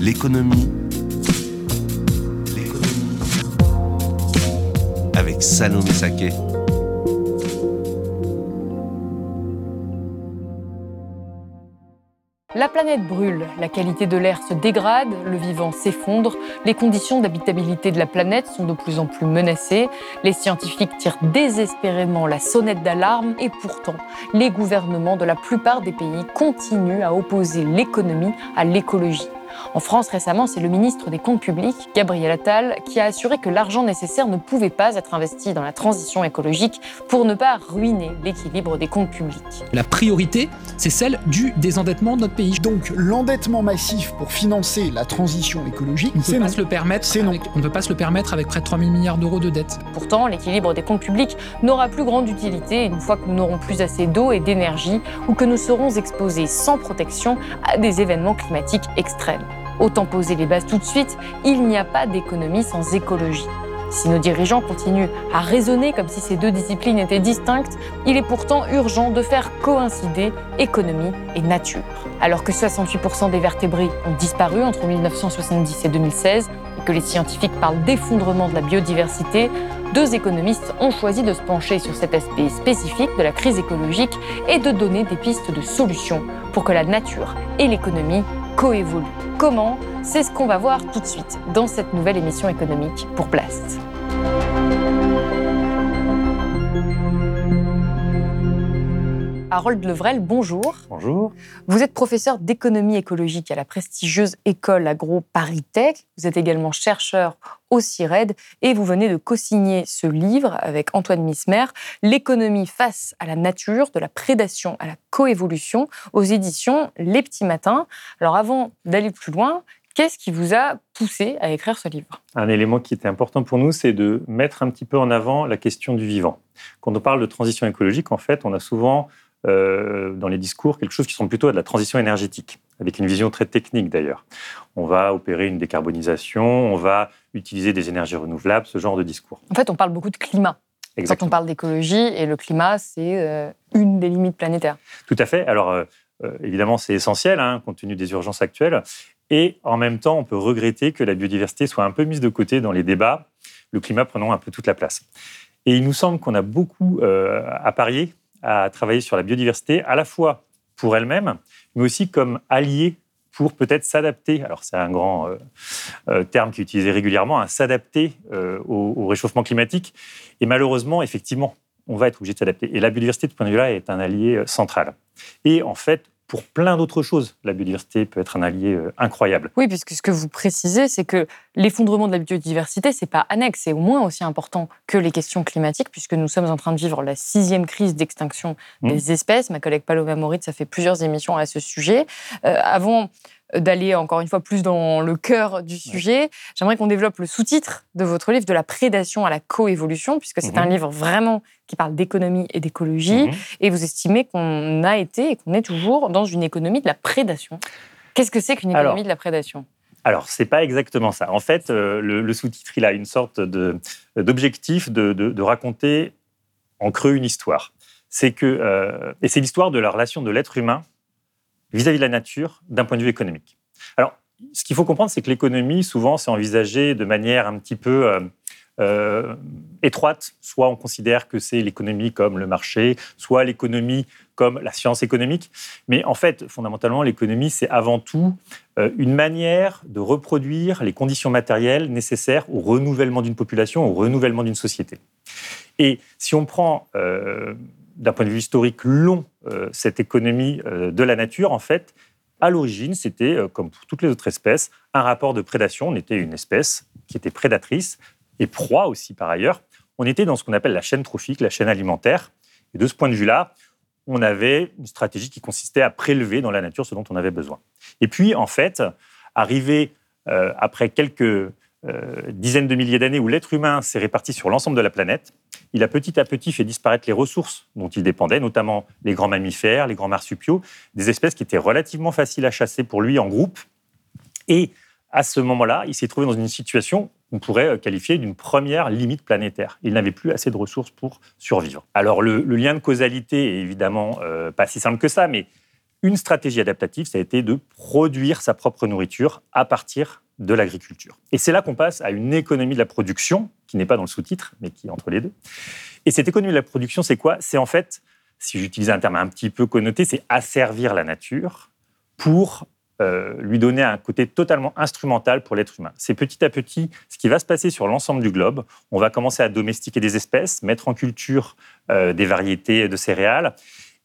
L'économie. Avec Salomé Saké. La planète brûle, la qualité de l'air se dégrade, le vivant s'effondre, les conditions d'habitabilité de la planète sont de plus en plus menacées, les scientifiques tirent désespérément la sonnette d'alarme et pourtant, les gouvernements de la plupart des pays continuent à opposer l'économie à l'écologie. En France, récemment, c'est le ministre des Comptes publics, Gabriel Attal, qui a assuré que l'argent nécessaire ne pouvait pas être investi dans la transition écologique pour ne pas ruiner l'équilibre des comptes publics. La priorité, c'est celle du désendettement de notre pays. Donc l'endettement massif pour financer la transition écologique, on ne peut non. pas se le permettre. C'est non. avec- on ne peut pas se le permettre avec près de 3 000 milliards d'euros de dette. Pourtant, l'équilibre des comptes publics n'aura plus grande utilité une fois que nous n'aurons plus assez d'eau et d'énergie ou que nous serons exposés sans protection à des événements climatiques extrêmes. Autant poser les bases tout de suite, il n'y a pas d'économie sans écologie. Si nos dirigeants continuent à raisonner comme si ces deux disciplines étaient distinctes, il est pourtant urgent de faire coïncider économie et nature. Alors que 68% des vertébrés ont disparu entre 1970 et 2016 et que les scientifiques parlent d'effondrement de la biodiversité, deux économistes ont choisi de se pencher sur cet aspect spécifique de la crise écologique et de donner des pistes de solutions pour que la nature et l'économie coévoluent. Comment C'est ce qu'on va voir tout de suite dans cette nouvelle émission économique pour Blast. Harold Levrel, bonjour. Bonjour. Vous êtes professeur d'économie écologique à la prestigieuse école agro Paris Tech. Vous êtes également chercheur au CIRED et vous venez de co-signer ce livre avec Antoine Mismer, L'économie face à la nature, de la prédation à la coévolution, aux éditions Les Petits Matins. Alors avant d'aller plus loin, qu'est-ce qui vous a poussé à écrire ce livre? Un élément qui était important pour nous, c'est de mettre un petit peu en avant la question du vivant. Quand on parle de transition écologique, en fait, on a souvent euh, dans les discours quelque chose qui sont plutôt à de la transition énergétique, avec une vision très technique d'ailleurs. On va opérer une décarbonisation, on va utiliser des énergies renouvelables, ce genre de discours. En fait, on parle beaucoup de climat. Quand on Exactement. parle d'écologie, et le climat, c'est euh, une des limites planétaires. Tout à fait. Alors, euh, euh, évidemment, c'est essentiel, hein, compte tenu des urgences actuelles. Et en même temps, on peut regretter que la biodiversité soit un peu mise de côté dans les débats, le climat prenant un peu toute la place. Et il nous semble qu'on a beaucoup euh, à parier, à travailler sur la biodiversité, à la fois pour elle-même, mais aussi comme allié pour peut-être s'adapter, alors c'est un grand euh, euh, terme qui est utilisé régulièrement, à s'adapter euh, au, au réchauffement climatique. Et malheureusement, effectivement, on va être obligé de s'adapter. Et la biodiversité, de ce point de vue-là, est un allié central. Et en fait, pour plein d'autres choses, la biodiversité peut être un allié euh, incroyable. Oui, puisque ce que vous précisez, c'est que l'effondrement de la biodiversité, c'est pas annexe, c'est au moins aussi important que les questions climatiques, puisque nous sommes en train de vivre la sixième crise d'extinction Mmh. des espèces. Ma collègue Paloma Moritz a fait plusieurs émissions à ce sujet. Euh, avant d'aller encore une fois plus dans le cœur du sujet, j'aimerais qu'on développe le sous-titre de votre livre, de la prédation à la coévolution, puisque c'est Mhm. un livre vraiment qui parle d'économie et d'écologie, Mhm. et vous estimez qu'on a été et qu'on est toujours dans une économie de la prédation. Qu'est-ce que c'est qu'une économie Alors, de la prédation? Alors, c'est pas exactement ça. En fait, euh, le, le sous-titre, il a une sorte de- d'objectif de, de- de raconter en creux une histoire. C'est que, euh, et c'est l'histoire de la relation de l'être humain vis-à-vis de la nature d'un point de vue économique. Alors, ce qu'il faut comprendre, c'est que l'économie, souvent, c'est envisagé de manière un petit peu euh, euh, étroite. Soit on considère que c'est l'économie comme le marché, soit l'économie comme la science économique. Mais en fait, fondamentalement, l'économie, c'est avant tout euh, une manière de reproduire les conditions matérielles nécessaires au renouvellement d'une population, au renouvellement d'une société. Et si on prend, d'un point de vue historique long, euh, cette économie euh, de la nature, en fait, à l'origine, c'était, euh, comme pour toutes les autres espèces, un rapport de prédation. On était une espèce qui était prédatrice et proie aussi par ailleurs. On était dans ce qu'on appelle la chaîne trophique, la chaîne alimentaire. Et de ce point de vue-là, on avait une stratégie qui consistait à prélever dans la nature ce dont on avait besoin. Et puis, en fait, arrivé après quelques euh, dizaines de milliers d'années où l'être humain s'est réparti sur l'ensemble de la planète, il a petit à petit fait disparaître les ressources dont il dépendait, notamment les grands mammifères, les grands marsupiaux, des espèces qui étaient relativement faciles à chasser pour lui en groupe. Et à ce moment-là, il s'est trouvé dans une situation qu'on pourrait euh, qualifier d'une première limite planétaire. Il n'avait plus assez de ressources pour survivre. Alors le, lien de causalité est évidemment euh, pas si simple que ça, mais une stratégie adaptative, ça a été de produire sa propre nourriture à partir de l'agriculture. Et c'est là qu'on passe à une économie de la production, qui n'est pas dans le sous-titre, mais qui est entre les deux. Et cette économie de la production, c'est quoi? C'est en fait, si j'utilise un terme un petit peu connoté, c'est asservir la nature pour euh, lui donner un côté totalement instrumental pour l'être humain. C'est petit à petit ce qui va se passer sur l'ensemble du globe. On va commencer à domestiquer des espèces, mettre en culture euh, des variétés de céréales,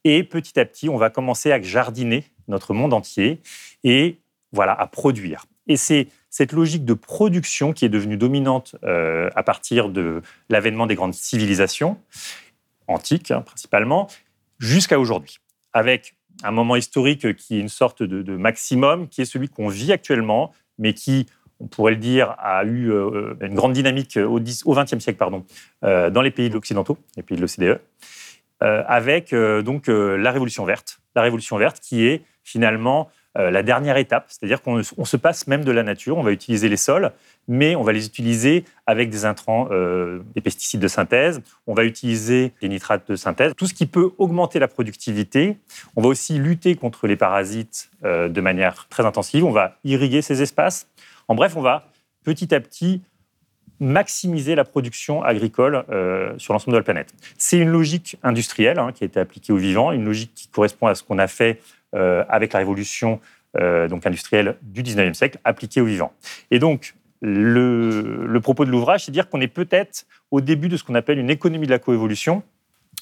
et petit à petit, on va commencer à jardiner notre monde entier et voilà à produire. Et c'est cette logique de production qui est devenue dominante euh, à partir de l'avènement des grandes civilisations antiques hein, principalement jusqu'à aujourd'hui, avec un moment historique qui est une sorte de, maximum, qui est celui qu'on vit actuellement, mais qui, on pourrait le dire, a eu euh, une grande dynamique au XXe siècle pardon, euh, dans les pays occidentaux, les pays de l'OCDE, euh, avec donc la Révolution verte. La Révolution verte qui est finalement euh, la dernière étape, c'est-à-dire qu'on se passe même de la nature, on va utiliser les sols, mais on va les utiliser avec des intrants, euh, des pesticides de synthèse, on va utiliser des nitrates de synthèse, tout ce qui peut augmenter la productivité. On va aussi lutter contre les parasites euh, de manière très intensive, on va irriguer ces espaces. En bref, on va petit à petit maximiser la production agricole sur l'ensemble de la planète. C'est une logique industrielle hein, qui a été appliquée au vivant, une logique qui correspond à ce qu'on a fait euh, avec la révolution euh, donc industrielle du 19e siècle appliquée au vivant. Et donc, le, propos de l'ouvrage, c'est dire qu'on est peut-être au début de ce qu'on appelle une économie de la coévolution,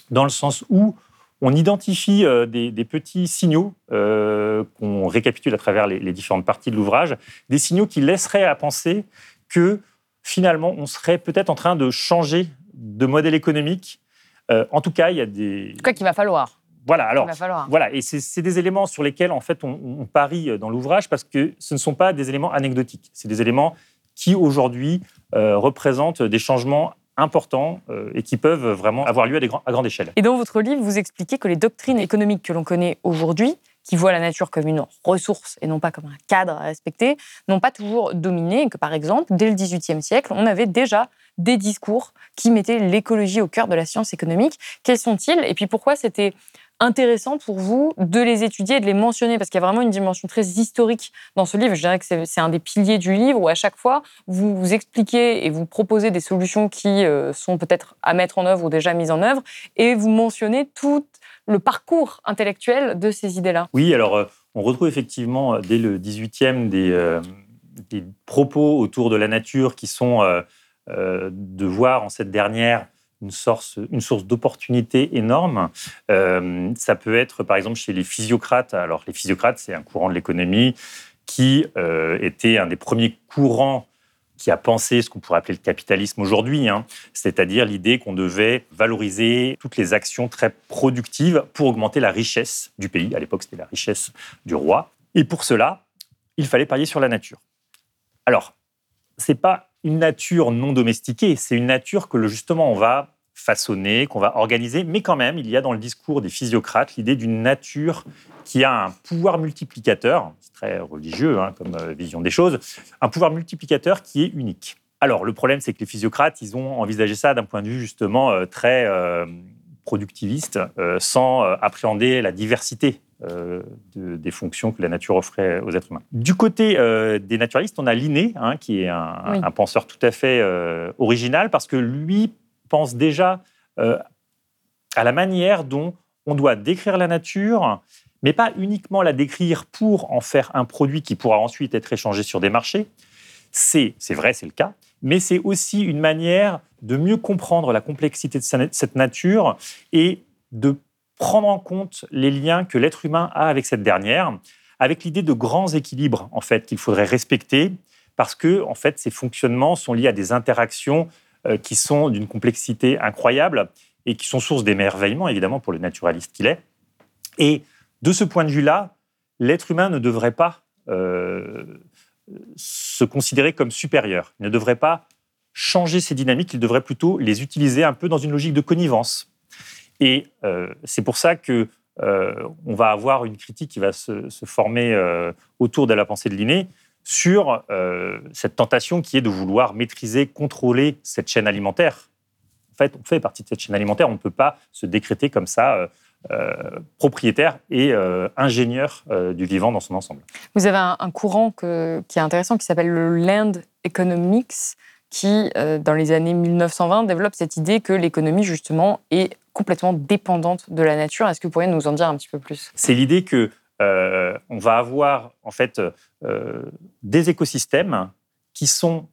dans le sens où on identifie euh, des, petits signaux qu'on récapitule à travers les, les différentes parties de l'ouvrage, des signaux qui laisseraient à penser que finalement, on serait peut-être en train de changer de modèle économique. en tout cas, il y a des... En tout cas, qu'il va falloir. Voilà, alors, voilà, et c'est des éléments sur lesquels en fait on, parie dans l'ouvrage parce que ce ne sont pas des éléments anecdotiques, c'est des éléments qui aujourd'hui euh, représentent des changements importants euh, et qui peuvent vraiment avoir lieu à, à grande échelle. Et dans votre livre, vous expliquez que les doctrines économiques que l'on connaît aujourd'hui, qui voient la nature comme une ressource et non pas comme un cadre à respecter, n'ont pas toujours dominé, et que par exemple, dès le XVIIIe siècle, on avait déjà des discours qui mettaient l'écologie au cœur de la science économique. Quels sont-ils? Et puis pourquoi c'était intéressant pour vous de les étudier et de les mentionner Parce qu'il y a vraiment une dimension très historique dans ce livre. Je dirais que c'est un des piliers du livre où à chaque fois, vous expliquez et vous proposez des solutions qui euh, sont peut-être à mettre en œuvre ou déjà mises en œuvre, et vous mentionnez tout le parcours intellectuel de ces idées-là. Oui, alors euh, on retrouve effectivement euh, dès le 18e des, des, propos autour de la nature qui sont de voir en cette dernière une source, une source d'opportunités énorme. Euh, ça peut être, par exemple, chez les physiocrates. Alors, les physiocrates, c'est un courant de l'économie qui euh, était un des premiers courants qui a pensé ce qu'on pourrait appeler le capitalisme aujourd'hui, hein. c'est-à-dire l'idée qu'on devait valoriser toutes les actions très productives pour augmenter la richesse du pays. À l'époque, c'était la richesse du roi. Et pour cela, il fallait parier sur la nature. Alors, c'est pas une nature non domestiquée, c'est une nature que justement on va façonner, qu'on va organiser, mais quand même, il y a dans le discours des physiocrates l'idée d'une nature qui a un pouvoir multiplicateur, c'est très religieux hein, comme euh, vision des choses, un pouvoir multiplicateur qui est unique. Alors, le problème, c'est que les physiocrates, ils ont envisagé ça d'un point de vue justement euh, très euh, productiviste, sans appréhender la diversité euh, des fonctions que la nature offrait aux êtres humains. Du côté euh, des naturalistes, on a Linné, hein, qui est un, penseur tout à fait euh, original, parce que lui pense déjà à la manière dont on doit décrire la nature, mais pas uniquement la décrire pour en faire un produit qui pourra ensuite être échangé sur des marchés. C'est, c'est vrai, c'est le cas, mais c'est aussi une manière de mieux comprendre la complexité de cette nature et de prendre en compte les liens que l'être humain a avec cette dernière, avec l'idée de grands équilibres en fait qu'il faudrait respecter, parce que en fait ces fonctionnements sont liés à des interactions euh, qui sont d'une complexité incroyable et qui sont source d'émerveillement évidemment pour le naturaliste qu'il est. Et de ce point de vue-là, l'être humain ne devrait pas euh, se considérer comme supérieur. Il ne devrait pas changer ces dynamiques, il devrait plutôt les utiliser un peu dans une logique de connivence. Et euh, c'est pour ça que euh, on va avoir une critique qui va se, former autour de la pensée de Linné sur cette tentation qui est de vouloir maîtriser, contrôler cette chaîne alimentaire. En fait, on fait partie de cette chaîne alimentaire, on ne peut pas se décréter comme ça euh, propriétaire et euh, ingénieur euh, du vivant dans son ensemble. Vous avez un, courant qui est intéressant qui s'appelle le Land Economics, qui, dans les années 1920, développe cette idée que l'économie, justement, est complètement dépendante de la nature. Est-ce que vous pourriez nous en dire un petit peu plus? C'est l'idée que on va avoir en fait des écosystèmes qui sont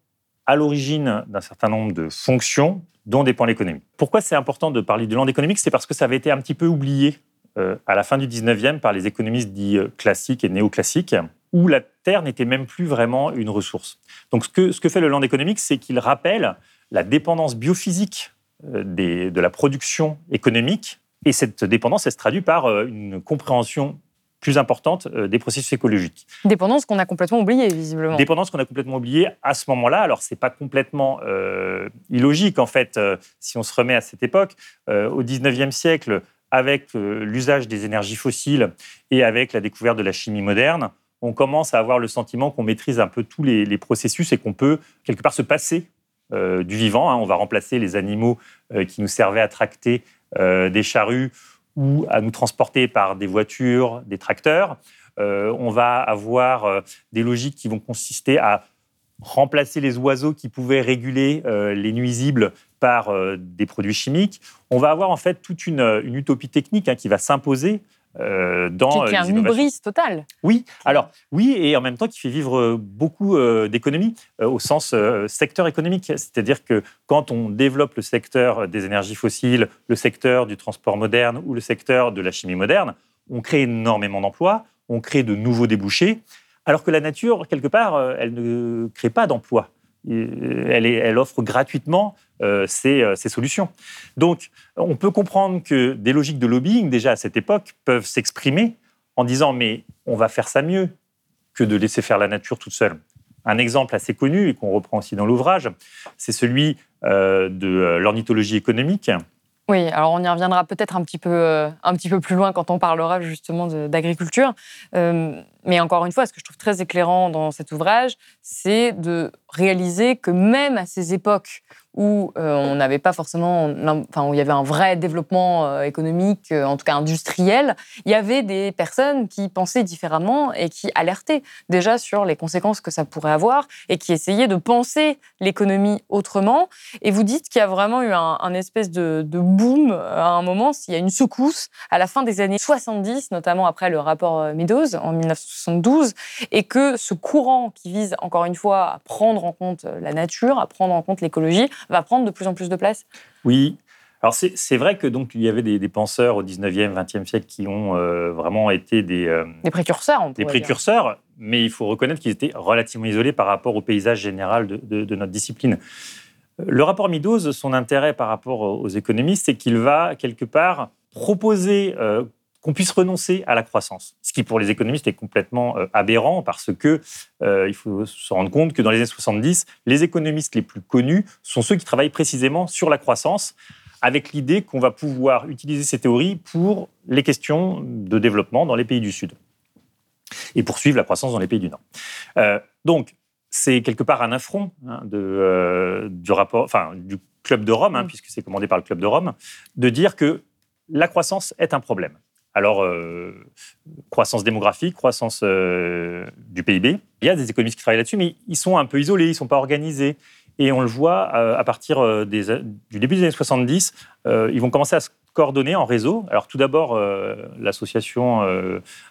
à l'origine d'un certain nombre de fonctions dont dépend l'économie. Pourquoi c'est important de parler du land économique? C'est parce que ça avait été un petit peu oublié euh, à la fin du 19e par les économistes dits euh, classiques et néoclassiques, où la terre n'était même plus vraiment une ressource. Donc ce que, ce que fait le land économique, c'est qu'il rappelle la dépendance biophysique euh, des, de la production économique, et cette dépendance, elle se traduit par une compréhension plus importante euh, des processus écologiques. Dépendance qu'on a complètement oubliée, visiblement. Dépendance qu'on a complètement oubliée à ce moment-là. Alors, ce n'est pas complètement euh, illogique, en fait, euh, si on se remet à cette époque. au 19e siècle, avec l'usage des énergies fossiles et avec la découverte de la chimie moderne, on commence à avoir le sentiment qu'on maîtrise un peu tous les, processus et qu'on peut, quelque part, se passer du vivant. Hein. On va remplacer les animaux qui nous servaient à tracter des charrues ou à nous transporter par des voitures, des tracteurs. Euh, on va avoir euh, des logiques qui vont consister à remplacer les oiseaux qui pouvaient réguler euh, les nuisibles par des produits chimiques. On va avoir en fait toute une, utopie technique hein, qui va s'imposer euh, dans qui, qui est un hubris total. Oui, alors oui, et en même temps qui fait vivre beaucoup euh, d'économies euh, au sens secteur économique. C'est-à-dire que quand on développe le secteur des énergies fossiles, le secteur du transport moderne ou le secteur de la chimie moderne, on crée énormément d'emplois, on crée de nouveaux débouchés, alors que la nature, quelque part, elle ne crée pas d'emplois. Elle, elle, offre gratuitement euh, euh, ces, solutions. Donc, on peut comprendre que des logiques de lobbying, déjà à cette époque, peuvent s'exprimer en disant mais on va faire ça mieux que de laisser faire la nature toute seule. Un exemple assez connu et qu'on reprend aussi dans l'ouvrage, c'est celui euh, de l'ornithologie économique, oui, alors on y reviendra peut-être un, petit peu, euh, un petit peu plus loin quand on parlera justement d'agriculture. Euh, mais encore une fois, ce que je trouve très éclairant dans cet ouvrage, c'est de réaliser que même à ces époques où euh, on n'avait pas forcément, enfin où il y avait un vrai développement euh, économique, euh, en tout cas industriel, il y avait des personnes qui pensaient différemment et qui alertaient déjà sur les conséquences que ça pourrait avoir et qui essayaient de penser l'économie autrement. Et vous dites qu'il y a vraiment eu un, espèce de, de, boom à un moment, il y a une secousse à la fin des années 70, notamment après le rapport Meadows en 1972, et que ce courant qui vise encore une fois à prendre en compte la nature, à prendre en compte l'écologie, va prendre de plus en plus de place Oui. Alors c'est vrai que donc il y avait des, penseurs au 19e, 20e siècle qui ont euh, vraiment été des, euh, des précurseurs. On des précurseurs, mais il faut reconnaître qu'ils étaient relativement isolés par rapport au paysage général de, notre discipline. Le rapport Meadows, son intérêt par rapport aux économistes, c'est qu'il va quelque part proposer euh, qu'on puisse renoncer à la croissance. Ce qui, pour les économistes, est complètement euh, aberrant parce que euh, il faut se rendre compte que dans les années 70, les économistes les plus connus sont ceux qui travaillent précisément sur la croissance, avec l'idée qu'on va pouvoir utiliser ces théories pour les questions de développement dans les pays du Sud et poursuivre la croissance dans les pays du Nord. Euh, donc, c'est quelque part un affront hein, de, du rapport, enfin du club de Rome, hein, mm. puisque c'est commandé par le club de Rome, de dire que la croissance est un problème. Alors, euh, croissance démographique, croissance euh, du PIB. Il y a des économistes qui travaillent là-dessus, mais ils sont un peu isolés, ils ne sont pas organisés. Et on le voit euh, à partir du début des années 70, ils vont commencer à se coordonner en réseau. Alors tout d'abord, l'Association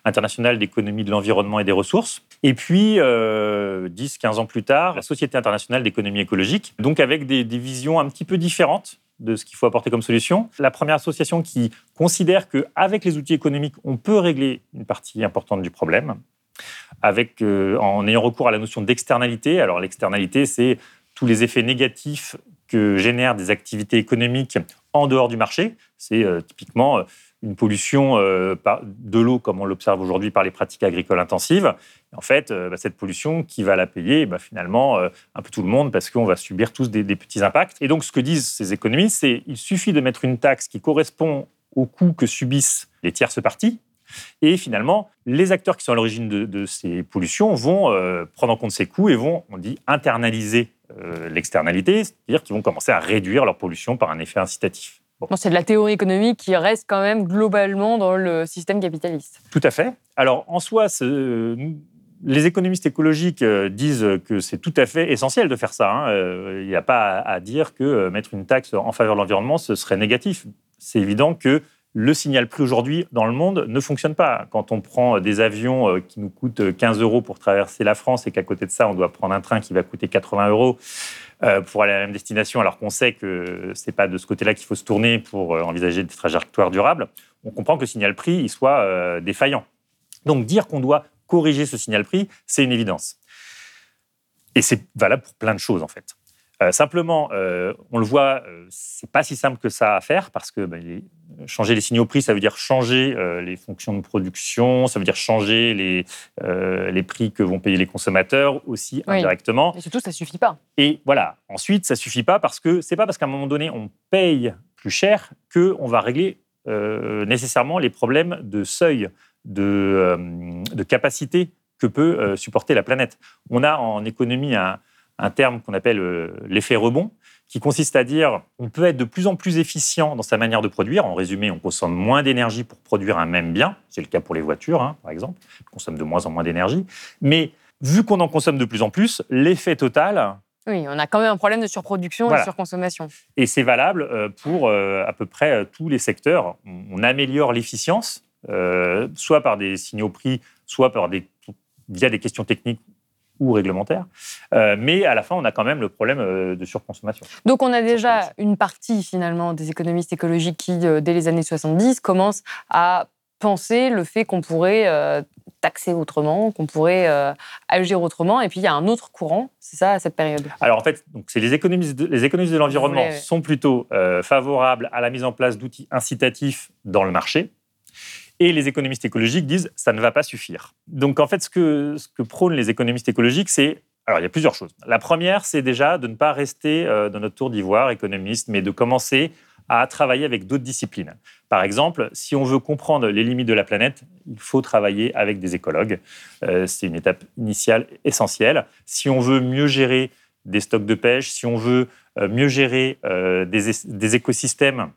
internationale d'économie de l'environnement et des ressources. Et puis, 10-15 ans plus tard, la Société internationale d'économie écologique. Donc avec des, visions un petit peu différentes de ce qu'il faut apporter comme solution. La première association qui considère qu'avec les outils économiques, on peut régler une partie importante du problème, avec, euh, en ayant recours à la notion d'externalité. Alors l'externalité, c'est tous les effets négatifs que génèrent des activités économiques en dehors du marché. C'est euh, typiquement une pollution euh, de l'eau, comme on l'observe aujourd'hui par les pratiques agricoles intensives. En fait, euh, bah, cette pollution, qui va la payer bah, Finalement, euh, un peu tout le monde, parce qu'on va subir tous des, petits impacts. Et donc, ce que disent ces économistes, c'est qu'il suffit de mettre une taxe qui correspond au coût que subissent les tierces parties. Et finalement, les acteurs qui sont à l'origine de, ces pollutions vont prendre en compte ces coûts et vont, on dit, internaliser l'externalité, c'est-à-dire qu'ils vont commencer à réduire leur pollution par un effet incitatif c'est de la théorie économique qui reste quand même globalement dans le système capitaliste. Tout à fait. Alors, en soi, les économistes écologiques euh, disent que c'est tout à fait essentiel de faire ça. Hein. Euh, il n'y a pas à dire que euh, mettre une taxe en faveur de l'environnement, ce serait négatif. C'est évident que le signal prix aujourd'hui dans le monde ne fonctionne pas. Quand on prend des avions qui nous coûtent 15 euros pour traverser la France et qu'à côté de ça, on doit prendre un train qui va coûter 80 euros, euh, pour aller à la même destination, alors qu'on sait que ce n'est pas de ce côté-là qu'il faut se tourner pour euh, envisager des trajectoires durables, on comprend que le signal prix soit euh, défaillant. Donc dire qu'on doit corriger ce signal prix, c'est une évidence. Et c'est valable pour plein de choses en fait. Euh, simplement, euh, on le voit, euh, c'est pas si simple que ça à faire parce que bah, changer les signaux prix, ça veut dire changer les fonctions de production, ça veut dire changer les, les prix que vont payer les consommateurs aussi indirectement. Et surtout, ça suffit pas. Et voilà. Ensuite, ça suffit pas parce que c'est pas parce qu'à un moment donné on paye plus cher que on va régler nécessairement les problèmes de seuil, de, de capacité que peut supporter la planète. On a en économie un un terme qu'on appelle euh, l'effet rebond, qui consiste à dire on peut être de plus en plus efficient dans sa manière de produire. En résumé, on consomme moins d'énergie pour produire un même bien. C'est le cas pour les voitures, hein, par exemple. On consomme de moins en moins d'énergie. Mais vu qu'on en consomme de plus en plus, l'effet total... Oui, on a quand même un problème de surproduction et de surconsommation. Et c'est valable euh, pour euh, à peu près tous les secteurs. On améliore l'efficience, soit par des signaux prix, soit par des, via des questions techniques ou réglementaire. Euh, mais à la fin, on a quand même le problème euh, de surconsommation. Donc on a déjà une partie finalement des économistes écologiques qui, euh, dès les années 70, commencent à penser le fait qu'on pourrait taxer autrement, qu'on pourrait agir autrement. Et puis il y a un autre courant, c'est ça à cette période. Alors en fait, c'est les économistes de, les économistes de l'environnement sont plutôt favorables à la mise en place d'outils incitatifs dans le marché. Et les économistes écologiques disent ça ne va pas suffire. Donc en fait, ce que, prônent les économistes écologiques, c'est alors, il y a plusieurs choses. La première, c'est déjà de ne pas rester euh, dans notre tour d'ivoire économiste, mais de commencer à travailler avec d'autres disciplines. Par exemple, si on veut comprendre les limites de la planète, il faut travailler avec des écologues. Euh, c'est une étape initiale essentielle. Si on veut mieux gérer des stocks de pêche, si on veut euh, mieux gérer des, écosystèmes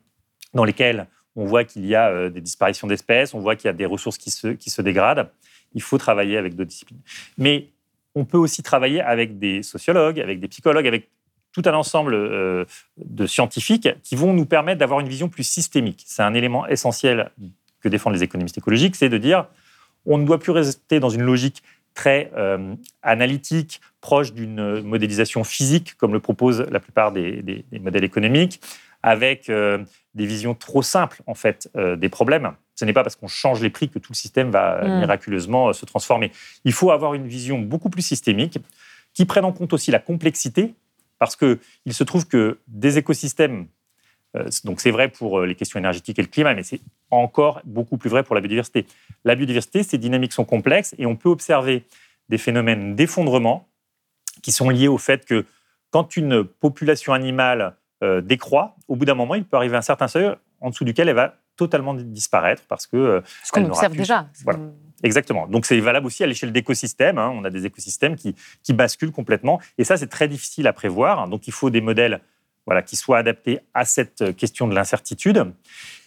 dans lesquels on voit qu'il y a euh, des disparitions d'espèces, on voit qu'il y a des ressources qui se, qui se dégradent. Il faut travailler avec d'autres disciplines. Mais on peut aussi travailler avec des sociologues, avec des psychologues, avec tout un ensemble euh, de scientifiques qui vont nous permettre d'avoir une vision plus systémique. C'est un élément essentiel que défendent les économistes écologiques, c'est de dire on ne doit plus rester dans une logique très euh, analytique, proche d'une modélisation physique, comme le proposent la plupart des modèles économiques avec euh, des visions trop simples en fait euh, des problèmes. Ce n'est pas parce qu'on change les prix que tout le système va mm. miraculeusement euh, se transformer. Il faut avoir une vision beaucoup plus systémique qui prenne en compte aussi la complexité, parce qu'il se trouve que des écosystèmes, donc c'est vrai pour les questions énergétiques et le climat, mais c'est encore beaucoup plus vrai pour la biodiversité. La biodiversité, ces dynamiques sont complexes et on peut observer des phénomènes d'effondrement qui sont liés au fait que quand une population animale euh, décroît, au bout d'un moment, il peut arriver à un certain seuil en dessous duquel elle va totalement disparaître parce que. Euh, Ce qu'on observe déjà. Voilà. Exactement. Donc c'est valable aussi à l'échelle d'écosystèmes. Hein. On a des écosystèmes qui, qui basculent complètement. Et ça, c'est très difficile à prévoir. Donc il faut des modèles voilà, qui soient adaptés à cette question de l'incertitude.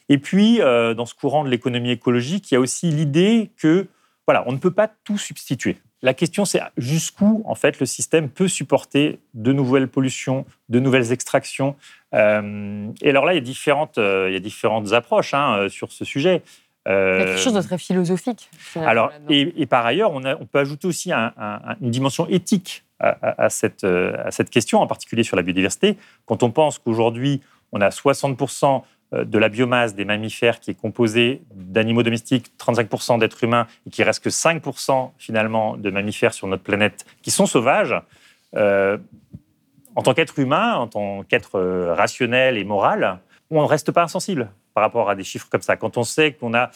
Et puis, euh, dans ce courant de l'économie écologique, il y a aussi l'idée que voilà, on ne peut pas tout substituer. La question, c'est jusqu'où, en fait, le système peut supporter de nouvelles pollutions, de nouvelles extractions. Euh, et alors là, il y a différentes, euh, il y a différentes approches hein, euh, sur ce sujet. il y a quelque chose de très philosophique. Alors, et, par ailleurs, on, a, on, peut ajouter aussi une dimension éthique à, cette, à cette question, en particulier sur la biodiversité. Quand on pense qu'aujourd'hui, on a 60% euh, de la biomasse des mammifères qui est composée d'animaux domestiques, 35% d'êtres humains, et qui reste que 5% finalement de mammifères sur notre planète qui sont sauvages, euh, en tant qu'être humain, en tant qu'être euh, rationnel et moral, on ne reste pas insensible. par rapport à des chiffres comme ça. Quand on sait qu'on a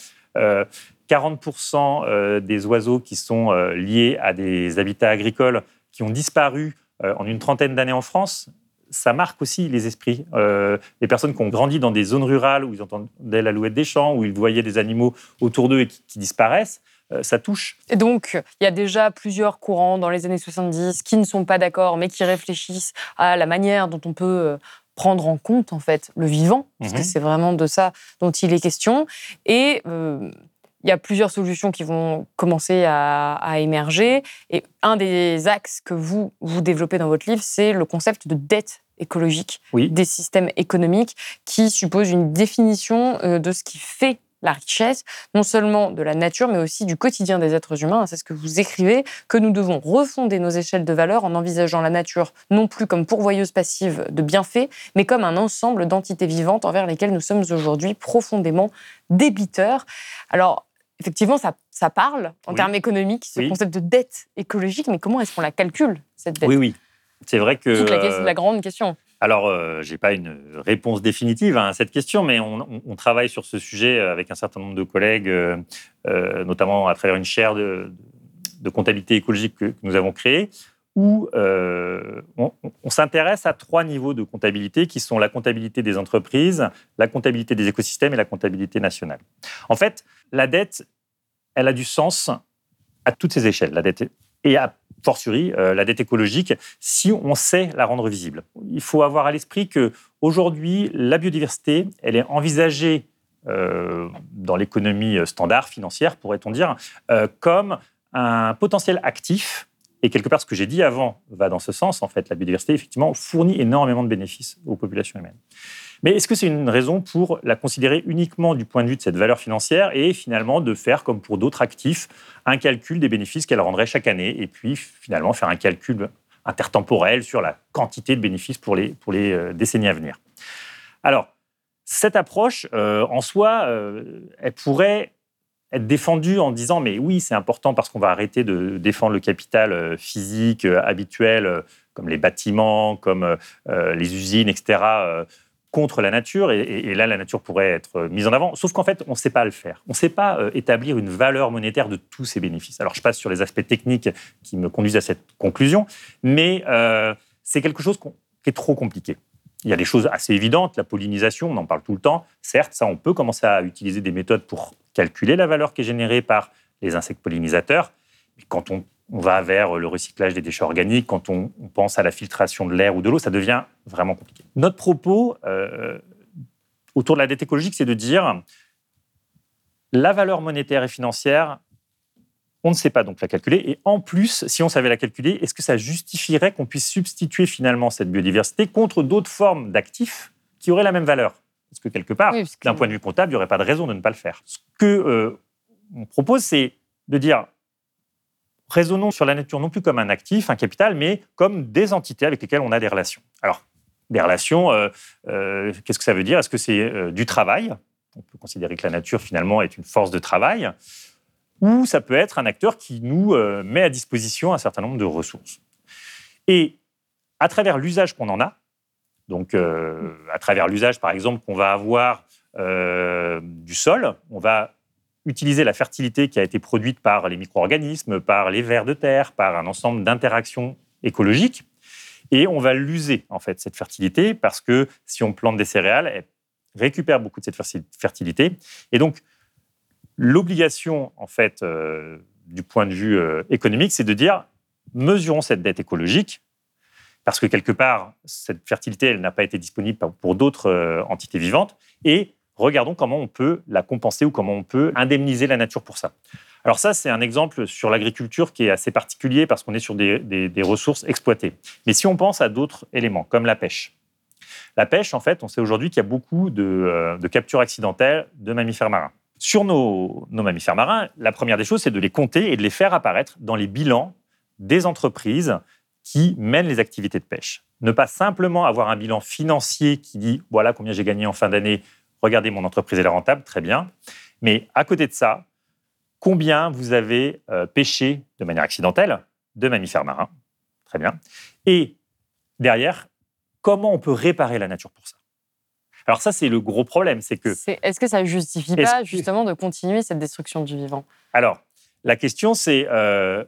40% des oiseaux qui sont liés à des habitats agricoles qui ont disparu en une trentaine d'années en France, ça marque aussi les esprits. Euh, les personnes qui ont grandi dans des zones rurales où ils entendaient l'alouette des champs, où ils voyaient des animaux autour d'eux et qui, disparaissent, euh, ça touche. Et donc, il y a déjà plusieurs courants dans les années 70 qui ne sont pas d'accord, mais qui réfléchissent à la manière dont on peut euh, prendre en compte en fait le vivant, parce que mhm. c'est vraiment de ça dont il est question. Et il y a plusieurs solutions qui vont commencer à, émerger. Et un des axes que vous, vous développez dans votre livre, c'est le concept de dette écologique des systèmes économiques qui suppose une définition euh, de ce qui fait la richesse, non seulement de la nature, mais aussi du quotidien des êtres humains. C'est ce que vous écrivez, que nous devons refonder nos échelles de valeur en envisageant la nature non plus comme pourvoyeuse passive de bienfaits, mais comme un ensemble d'entités vivantes envers lesquelles nous sommes aujourd'hui profondément débiteurs. Alors, effectivement, ça, ça parle en termes économiques, ce concept de dette écologique, mais comment est-ce qu'on la calcule, cette dette? Oui, oui. C'est vrai que. C'est la, la, grande question. Alors, euh, je n'ai pas une réponse définitive à cette question, mais on, travaille sur ce sujet avec un certain nombre de collègues, euh, euh, notamment à travers une chaire de, comptabilité écologique que, nous avons créée, où on, on s'intéresse à trois niveaux de comptabilité qui sont la comptabilité des entreprises, la comptabilité des écosystèmes et la comptabilité nationale. En fait, la dette, elle a du sens à toutes ces échelles. La dette et à fortiori euh, la dette écologique, si on sait la rendre visible. Il faut avoir à l'esprit que aujourd'hui, la biodiversité, elle est envisagée euh, dans l'économie standard financière, pourrait-on dire, euh, comme un potentiel actif. Et quelque part, ce que j'ai dit avant va dans ce sens. En fait, la biodiversité, effectivement, fournit énormément de bénéfices aux populations humaines. Mais est-ce que c'est une raison pour la considérer uniquement du point de vue de cette valeur financière et finalement de faire, comme pour d'autres actifs, un calcul des bénéfices qu'elle rendrait chaque année et puis finalement faire un calcul intertemporel sur la quantité de bénéfices pour les, pour les euh, décennies à venir? Alors, cette approche, euh, en soi, euh, elle pourrait être défendue en disant mais oui, c'est important parce qu'on va arrêter de défendre le capital physique habituel, comme les bâtiments, comme les usines, etc contre la nature, et, là, la nature pourrait être mise en avant, sauf qu'en fait, on ne sait pas le faire. On ne sait pas euh, établir une valeur monétaire de tous ces bénéfices. Alors, je passe sur les aspects techniques qui me conduisent à cette conclusion, mais euh, c'est quelque chose qui est trop compliqué. Il y a des choses assez évidentes, la pollinisation, on en parle tout le temps. Certes, ça, on peut commencer à utiliser des méthodes pour calculer la valeur qui est générée par les insectes pollinisateurs. Quand on on va vers le recyclage des déchets organiques, quand on, pense à la filtration de l'air ou de l'eau, ça devient vraiment compliqué. Notre propos euh, autour de la dette écologique, c'est de dire la valeur monétaire et financière, on ne sait pas donc la calculer. Et en plus, si on savait la calculer, est-ce que ça justifierait qu'on puisse substituer finalement cette biodiversité contre d'autres formes d'actifs qui auraient la même valeur? Parce que quelque part, d'un point de vue comptable, il n'y aurait pas de raison de ne pas le faire. Ce que euh, on propose, c'est de dire raisonnons sur la nature non plus comme un actif, un capital, mais comme des entités avec lesquelles on a des relations. Alors, des relations, euh, euh, qu'est-ce que ça veut dire? Est-ce que c'est du travail? On peut considérer que la nature, finalement, est une force de travail. Ou ça peut être un acteur qui nous met à disposition un certain nombre de ressources. Et à travers l'usage qu'on en a, donc à travers l'usage, par exemple, qu'on va avoir du sol, on va utiliser la fertilité qui a été produite par les micro-organismes, par les vers de terre, par un ensemble d'interactions écologiques, et on va l'user, en fait, cette fertilité, parce que si on plante des céréales, elle récupère beaucoup de cette fertilité. Et donc, l'obligation, en fait, euh, du point de vue euh, économique, c'est de dire, mesurons cette dette écologique, parce que quelque part, cette fertilité, elle n'a pas été disponible pour d'autres euh, entités vivantes, et regardons comment on peut la compenser ou comment on peut indemniser la nature pour ça. Alors ça, c'est un exemple sur l'agriculture qui est assez particulier parce qu'on est sur des, ressources exploitées. Mais si on pense à d'autres éléments, comme la pêche. La pêche, en fait, on sait aujourd'hui qu'il y a beaucoup de, euh, captures accidentelles de mammifères marins. Sur nos, nos mammifères marins, la première des choses, c'est de les compter et de les faire apparaître dans les bilans des entreprises qui mènent les activités de pêche. Ne pas simplement avoir un bilan financier qui dit voilà combien j'ai gagné en fin d'année, regardez, mon entreprise, est rentable, très bien. Mais à côté de ça, combien vous avez euh, pêché de manière accidentelle de mammifères marins Très bien. Et derrière, comment on peut réparer la nature pour ça Alors ça, c'est le gros problème, c'est que... Est-ce que ça justifie pas que- justement de continuer cette destruction du vivant? Alors, la question, c'est... euh,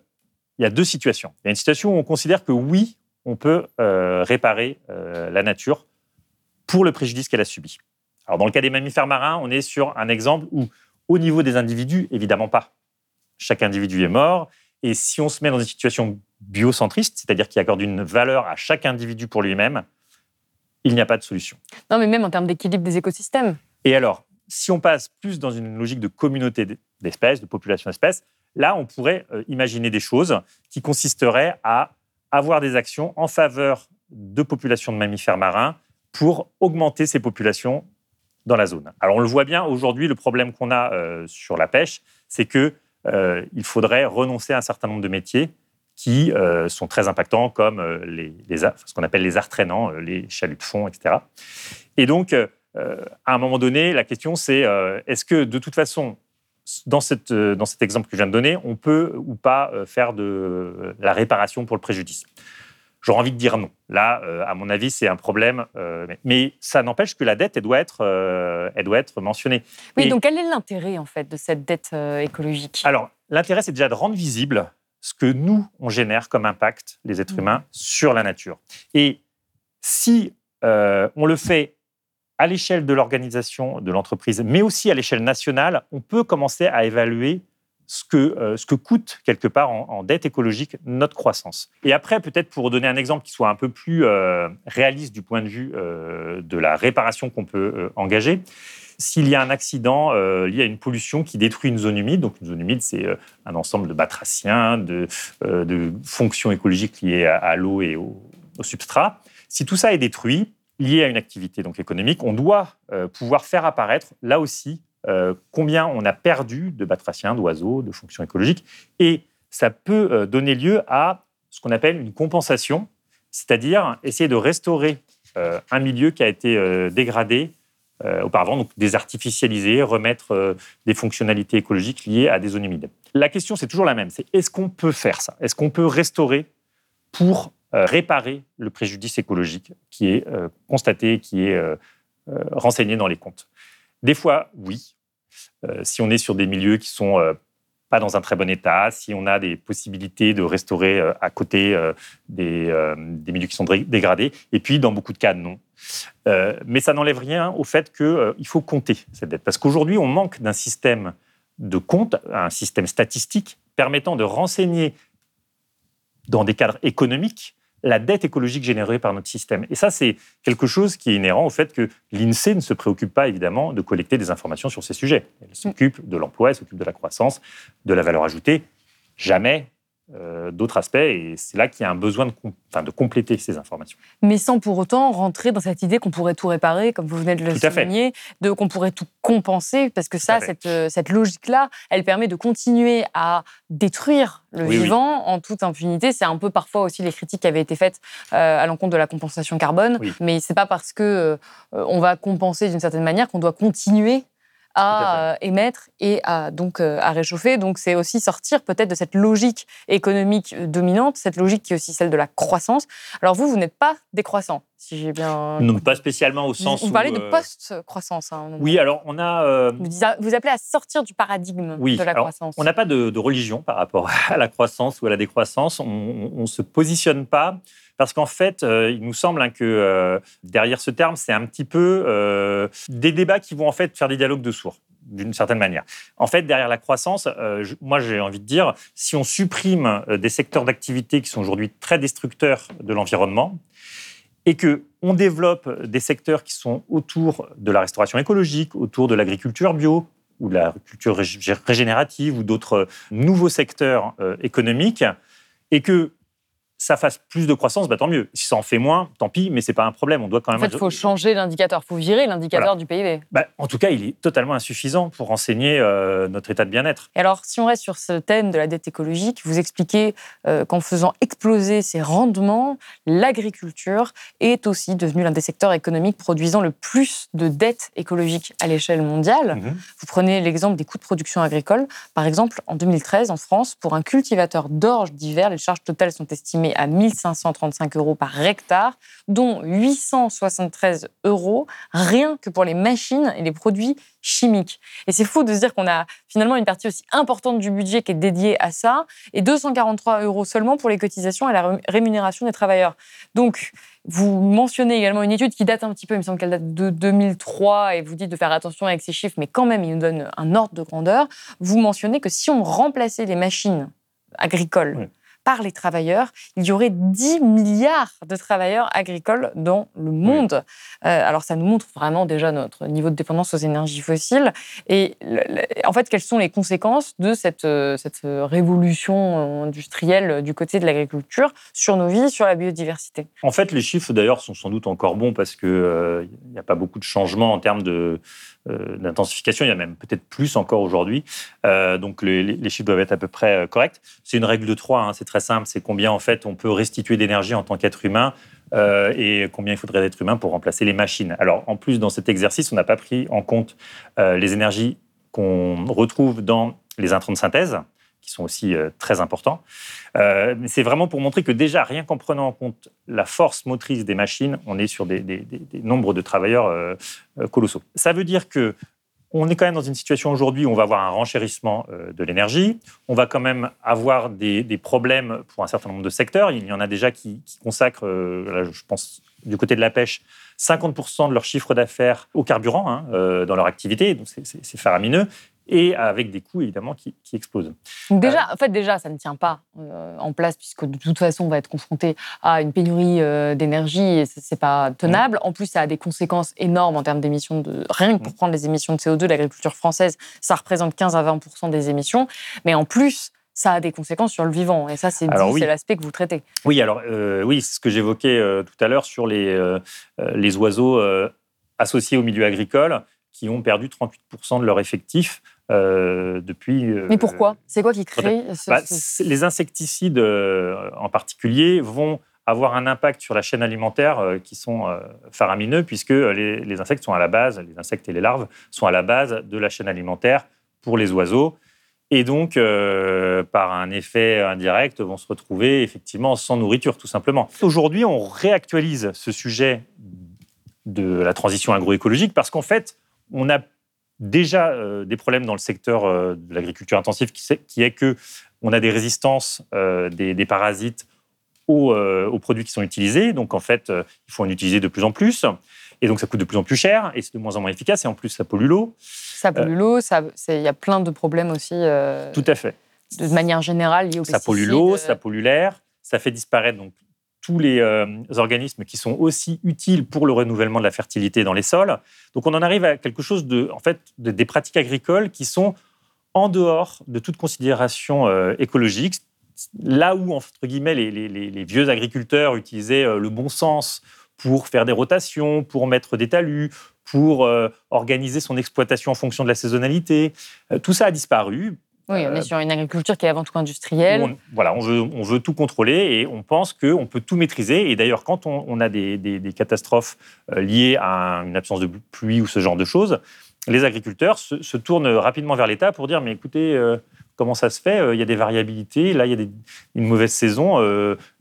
il y a deux situations. Il y a une situation où on considère que oui, on peut euh, réparer euh, la nature pour le préjudice qu'elle a subi. Alors, dans le cas des mammifères marins, on est sur un exemple où, au niveau des individus, évidemment pas. Chaque individu est mort. Et si on se met dans une situation biocentriste, c'est-à-dire qui accorde une valeur à chaque individu pour lui-même, il n'y a pas de solution. Non, mais même en termes d'équilibre des écosystèmes. Et alors, si on passe plus dans une logique de communauté d'espèces, de population d'espèces, là, on pourrait euh, imaginer des choses qui consisteraient à avoir des actions en faveur de populations de mammifères marins pour augmenter ces populations dans la zone. Alors, on le voit bien aujourd'hui, le problème qu'on a euh, sur la pêche, c'est que euh, faudrait renoncer à un certain nombre de métiers qui sont très impactants, comme les, ce qu'on appelle les arts traînants, les chaluts de fond, etc. Et donc, à un moment donné, la question c'est est-ce que de toute façon, dans, cette, euh, dans cet exemple que je viens de donner, on peut ou pas euh, faire de euh, la réparation pour le préjudice J'aurais envie de dire non. Là, euh, à mon avis, c'est un problème. euh, mais, ça n'empêche que la dette, elle doit être, euh, elle doit être mentionnée. Oui, Et- donc quel est l'intérêt en fait de cette dette écologique? Alors, l'intérêt, c'est déjà de rendre visible ce que nous, on génère comme impact, les êtres Mhm. humains, sur la nature. Et si on le fait à l'échelle de l'organisation, de l'entreprise, mais aussi à l'échelle nationale, on peut commencer à évaluer ce que, euh, ce que coûte quelque part en, dette écologique notre croissance. Et après, peut-être pour donner un exemple qui soit un peu plus euh, réaliste du point de vue euh, de la réparation qu'on peut engager, s'il y a un accident euh, lié à une pollution qui détruit une zone humide, donc une zone humide, c'est un ensemble de batraciens, de, fonctions écologiques liées à, l'eau et au substrat. Si tout ça est détruit, lié à une activité donc économique, on doit euh, pouvoir faire apparaître là aussi euh, combien on a perdu de batraciens, d'oiseaux, de fonctions écologiques, et ça peut euh, donner lieu à ce qu'on appelle une compensation, c'est-à-dire essayer de restaurer un milieu qui a été dégradé auparavant, donc désartificialiser, remettre des fonctionnalités écologiques liées à des zones humides. La question, c'est toujours la même, c'est est-ce qu'on peut faire ça? Est-ce qu'on peut restaurer pour réparer le préjudice écologique qui est euh, constaté, qui est euh, euh, renseigné dans les comptes Des fois, oui. Euh, si on est sur des milieux qui sont euh, pas dans un très bon état, si on a des possibilités de restaurer euh, à côté euh, des, euh, des milieux qui sont dé- dégradés, et puis dans beaucoup de cas, non. Euh, mais ça n'enlève rien au fait qu'il faut compter cette dette. Parce qu'aujourd'hui, on manque d'un système de compte, un système statistique permettant de renseigner dans des cadres économiques la dette écologique générée par notre système. Et ça, c'est quelque chose qui est inhérent au fait que l'INSEE ne se préoccupe pas évidemment de collecter des informations sur ces sujets. Elle s'occupe de l'emploi, elle s'occupe de la croissance, de la valeur ajoutée, jamais euh, d'autres aspects. Et c'est là qu'il y a un besoin de, com- enfin, de compléter ces informations. mais sans pour autant rentrer dans cette idée qu'on pourrait tout réparer, comme vous venez de le Tout souligner, de qu'on pourrait tout compenser, parce que ça, cette, euh, cette logique-là, elle permet de continuer à détruire le Oui, oui. vivant en toute impunité. C'est un peu parfois aussi les critiques qui avaient été faites euh, à l'encontre de la compensation carbone, Oui. mais c'est pas parce que euh, on va compenser d'une certaine manière qu'on doit continuer À euh, émettre et à donc euh, à réchauffer. Donc c'est aussi sortir peut-être de cette logique économique euh, dominante, cette logique qui est aussi celle de la croissance. Alors vous, vous n'êtes pas décroissant, si j'ai bien. Non, pas spécialement au Vous, sens vous où, parlez de post-croissance. hein, Oui, alors on a... euh, Vous, vous appelez à sortir du paradigme Oui, de la alors, croissance. On n'a pas de, de religion par rapport à la croissance ou à la décroissance. On ne se positionne pas parce qu'en fait, euh, il nous semble hein, que euh, derrière ce terme, c'est un petit peu euh, des débats qui vont en fait faire des dialogues de sourds d'une certaine manière. En fait, derrière la croissance, moi j'ai envie de dire, si on supprime des secteurs d'activité qui sont aujourd'hui très destructeurs de l'environnement, et que on développe des secteurs qui sont autour de la restauration écologique, autour de l'agriculture bio ou de l'agriculture rég- régénérative ou d'autres nouveaux secteurs économiques, et que ça fasse plus de croissance, bah, tant mieux. Si ça en fait moins, tant pis, mais c'est pas un problème. On doit quand en même. fait, il faut changer l'indicateur, il faut virer l'indicateur Voilà. du PIB. Bah, en tout cas, il est totalement insuffisant pour renseigner euh, notre état de bien-être. Et alors, si on reste sur ce thème de la dette écologique, vous expliquez euh, qu'en faisant exploser ses rendements, l'agriculture est aussi devenue l'un des secteurs économiques produisant le plus de dettes écologiques à l'échelle mondiale. Mhm. Vous prenez l'exemple des coûts de production agricole. Par exemple, en 2013, en France, pour un cultivateur d'orge d'hiver, les charges totales sont estimées estimé à 1535 euros par hectare, dont 873 euros rien que pour les machines et les produits chimiques. Et c'est fou de se dire qu'on a finalement une partie aussi importante du budget qui est dédiée à ça, et 243 euros seulement pour les cotisations et la rémunération des travailleurs. Donc, vous mentionnez également une étude qui date un petit peu, il me semble qu'elle date de 2003, et vous dites de faire attention avec ces chiffres, mais quand même, il nous donne un ordre de grandeur. Vous mentionnez que si on remplaçait les machines agricoles par les travailleurs, il y aurait 10 milliards de travailleurs agricoles dans le monde. Euh, alors ça nous montre vraiment déjà notre niveau de dépendance aux énergies fossiles. Et en fait, quelles sont les conséquences de cette, euh, cette révolution industrielle du côté de l'agriculture sur nos vies, sur la biodiversité? En fait, les chiffres d'ailleurs sont sans doute encore bons parce qu'il euh, n'y a pas beaucoup de changements en termes de, d'intensification. Il y a même peut-être plus encore aujourd'hui. donc les, chiffres doivent être à peu près corrects. C'est une règle de 3, hein, c'est très simple, c'est combien en fait on peut restituer d'énergie en tant qu'être humain euh, et combien il faudrait d'êtres humains pour remplacer les machines. Alors en plus dans cet exercice, on n'a pas pris en compte euh, les énergies qu'on retrouve dans les intrants de synthèse qui sont aussi euh, très importants. mais c'est vraiment pour montrer que déjà, rien qu'en prenant en compte la force motrice des machines, on est sur des, nombres de travailleurs colossaux. Ça veut dire que on est quand même dans une situation aujourd'hui où on va avoir un renchérissement euh, de l'énergie. On va quand même avoir des, problèmes pour un certain nombre de secteurs. Il y en a déjà qui, consacrent, euh, je pense, du côté de la pêche, 50% de leur chiffre d'affaires au carburant hein, euh, dans leur activité. Donc c'est faramineux et avec des coûts évidemment qui, explosent. déjà, euh, en fait, déjà, ça ne tient pas euh, en place puisque de toute façon, on va être confronté à une pénurie euh, d'énergie et c'est pas tenable. En plus, ça a des conséquences énormes en termes d'émissions de rien que pour prendre les émissions de CO2, l'agriculture française, ça représente 15 à 20% des émissions, mais en plus ça a des conséquences sur le vivant. Et ça, c'est l'aspect que vous traitez. Oui, alors oui, c'est ce que j'évoquais tout à l'heure sur les, les oiseaux associés au milieu agricole qui ont perdu 38% de leur effectif euh, depuis. Euh, Mais pourquoi? C'est quoi qui crée bah, Les insecticides euh, en particulier vont avoir un impact sur la chaîne alimentaire qui sont faramineux puisque les, insectes sont à la base, les insectes et les larves sont à la base de la chaîne alimentaire pour les oiseaux et donc par un effet indirect vont se retrouver effectivement sans nourriture tout simplement. Aujourd'hui, on réactualise ce sujet de la transition agroécologique parce qu'en fait, on a déjà euh, des problèmes dans le secteur euh, de l'agriculture intensive qui, qui, est que on a des résistances euh, des, parasites aux, produits qui sont utilisés. Donc en fait, il faut en utiliser de plus en plus. Et donc ça coûte de plus en plus cher et c'est de moins en moins efficace. Et en plus, ça pollue l'eau. Ça pollue l'eau. Il y a plein de problèmes aussi. Tout à fait. De manière générale liés aux Ça pollue l'eau, ça pollue l'air. Ça fait disparaître donc tous les euh, organismes qui sont aussi utiles pour le renouvellement de la fertilité dans les sols. Donc on en arrive à quelque chose de, en fait, des pratiques agricoles qui sont en dehors de toute considération euh, écologique. Là où, entre guillemets, les, vieux agriculteurs utilisaient euh, le bon sens pour faire des rotations, pour mettre des talus, pour organiser son exploitation en fonction de la saisonnalité, tout ça a disparu oui, on est euh, sur une agriculture qui est avant tout industrielle. voilà, on veut, on veut tout contrôler et on pense qu'on peut tout maîtriser. Et d'ailleurs, quand on, a des, des, catastrophes euh, liées à une absence de pluie ou ce genre de choses, les agriculteurs se, tournent rapidement vers l'État pour dire, mais écoutez, euh, comment ça se fait? Il y a des variabilités, là, il y a une mauvaise saison,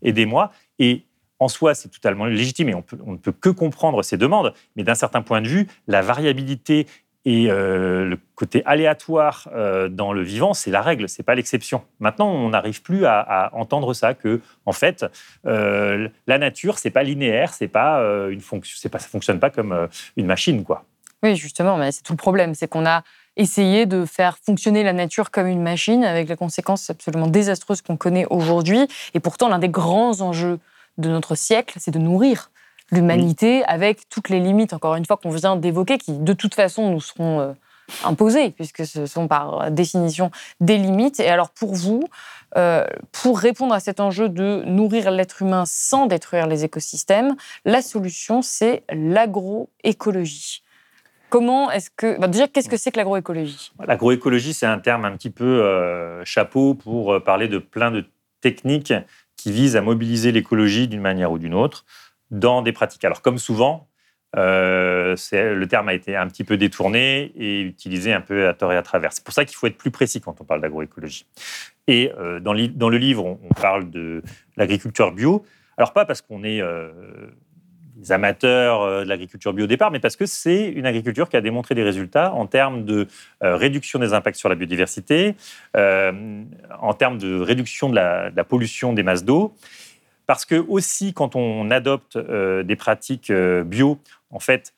aidez-moi. Et en soi, c'est totalement légitime et on, peut, on, ne peut que comprendre ces demandes. Mais d'un certain point de vue, la variabilité et euh, le côté aléatoire euh, dans le vivant, c'est la règle, c'est pas l'exception. Maintenant, on n'arrive plus à, entendre ça que, en fait, euh, la nature, c'est pas linéaire, c'est pas une fonction, c'est pas, ça fonctionne pas comme une machine, quoi. Oui, justement, mais c'est tout le problème, c'est qu'on a essayé de faire fonctionner la nature comme une machine, avec les conséquences absolument désastreuses qu'on connaît aujourd'hui. Et pourtant, l'un des grands enjeux de notre siècle, c'est de nourrir l'humanité avec toutes les limites, encore une fois, qu'on vient d'évoquer, qui de toute façon nous seront euh, imposées, puisque ce sont par définition des limites. Et alors pour vous, euh, pour répondre à cet enjeu de nourrir l'être humain sans détruire les écosystèmes, la solution, c'est l'agroécologie. Comment est-ce que. déjà, qu'est-ce que c'est que l'agroécologie? L'agroécologie, c'est un terme un petit peu euh, chapeau pour parler de plein de techniques qui visent à mobiliser l'écologie d'une manière ou d'une autre dans des pratiques. Alors, comme souvent, euh, le terme a été un petit peu détourné et utilisé un peu à tort et à travers. C'est pour ça qu'il faut être plus précis quand on parle d'agroécologie. Et dans, dans, le livre, on, parle de l'agriculture bio. Alors pas parce qu'on est des amateurs de l'agriculture bio au départ, mais parce que c'est une agriculture qui a démontré des résultats en termes de réduction des impacts sur la biodiversité, en termes de réduction de la pollution des masses d'eau. Parce que aussi, quand on adopte des pratiques bio, en fait,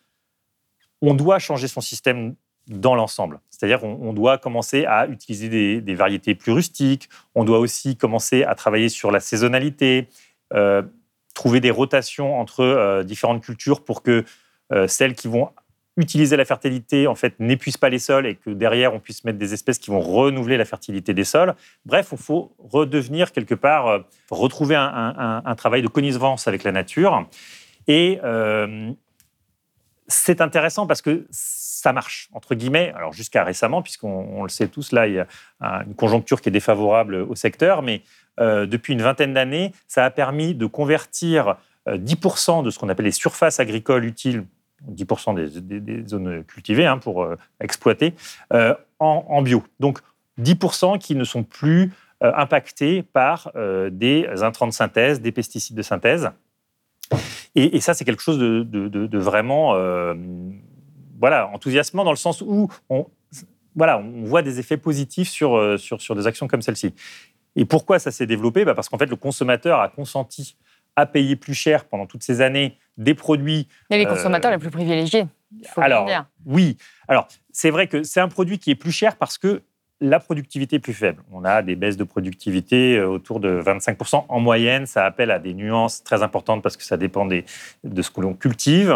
on doit changer son système dans l'ensemble. C'est-à-dire qu'on doit commencer à utiliser des, variétés plus rustiques, on doit aussi commencer à travailler sur la saisonnalité, euh, trouver des rotations entre euh, différentes cultures pour que euh, celles qui vont utiliser la fertilité en fait n'épuisent pas les sols et que derrière on puisse mettre des espèces qui vont renouveler la fertilité des sols. Bref, il faut redevenir quelque part, retrouver un, travail de connivence avec la nature. Et c'est intéressant parce que ça marche, entre guillemets, alors jusqu'à récemment, puisqu'on le sait tous, là, il y a une conjoncture qui est défavorable au secteur, mais euh, depuis une vingtaine d'années, ça a permis de convertir 10% euh, de ce qu'on appelle les surfaces agricoles utiles, 10% des, zones cultivées hein, pour euh, exploiter, en, en, bio. Donc 10% qui ne sont plus impactés par des intrants de synthèse, des pesticides de synthèse. Et, ça, c'est quelque chose de, vraiment euh, voilà, enthousiasmant dans le sens où on, voit des effets positifs sur, euh, sur, sur des actions comme celle-ci. Et pourquoi ça s'est développé? Bah Parce qu'en fait, le consommateur a consenti payer plus cher pendant toutes ces années des produits. Et les consommateurs euh, les plus privilégiés. alors, oui. Alors, c'est vrai que c'est un produit qui est plus cher parce que la productivité plus faible. On a des baisses de productivité euh, autour de 25% en moyenne. Ça appelle à des nuances très importantes parce que ça dépend de ce que l'on cultive.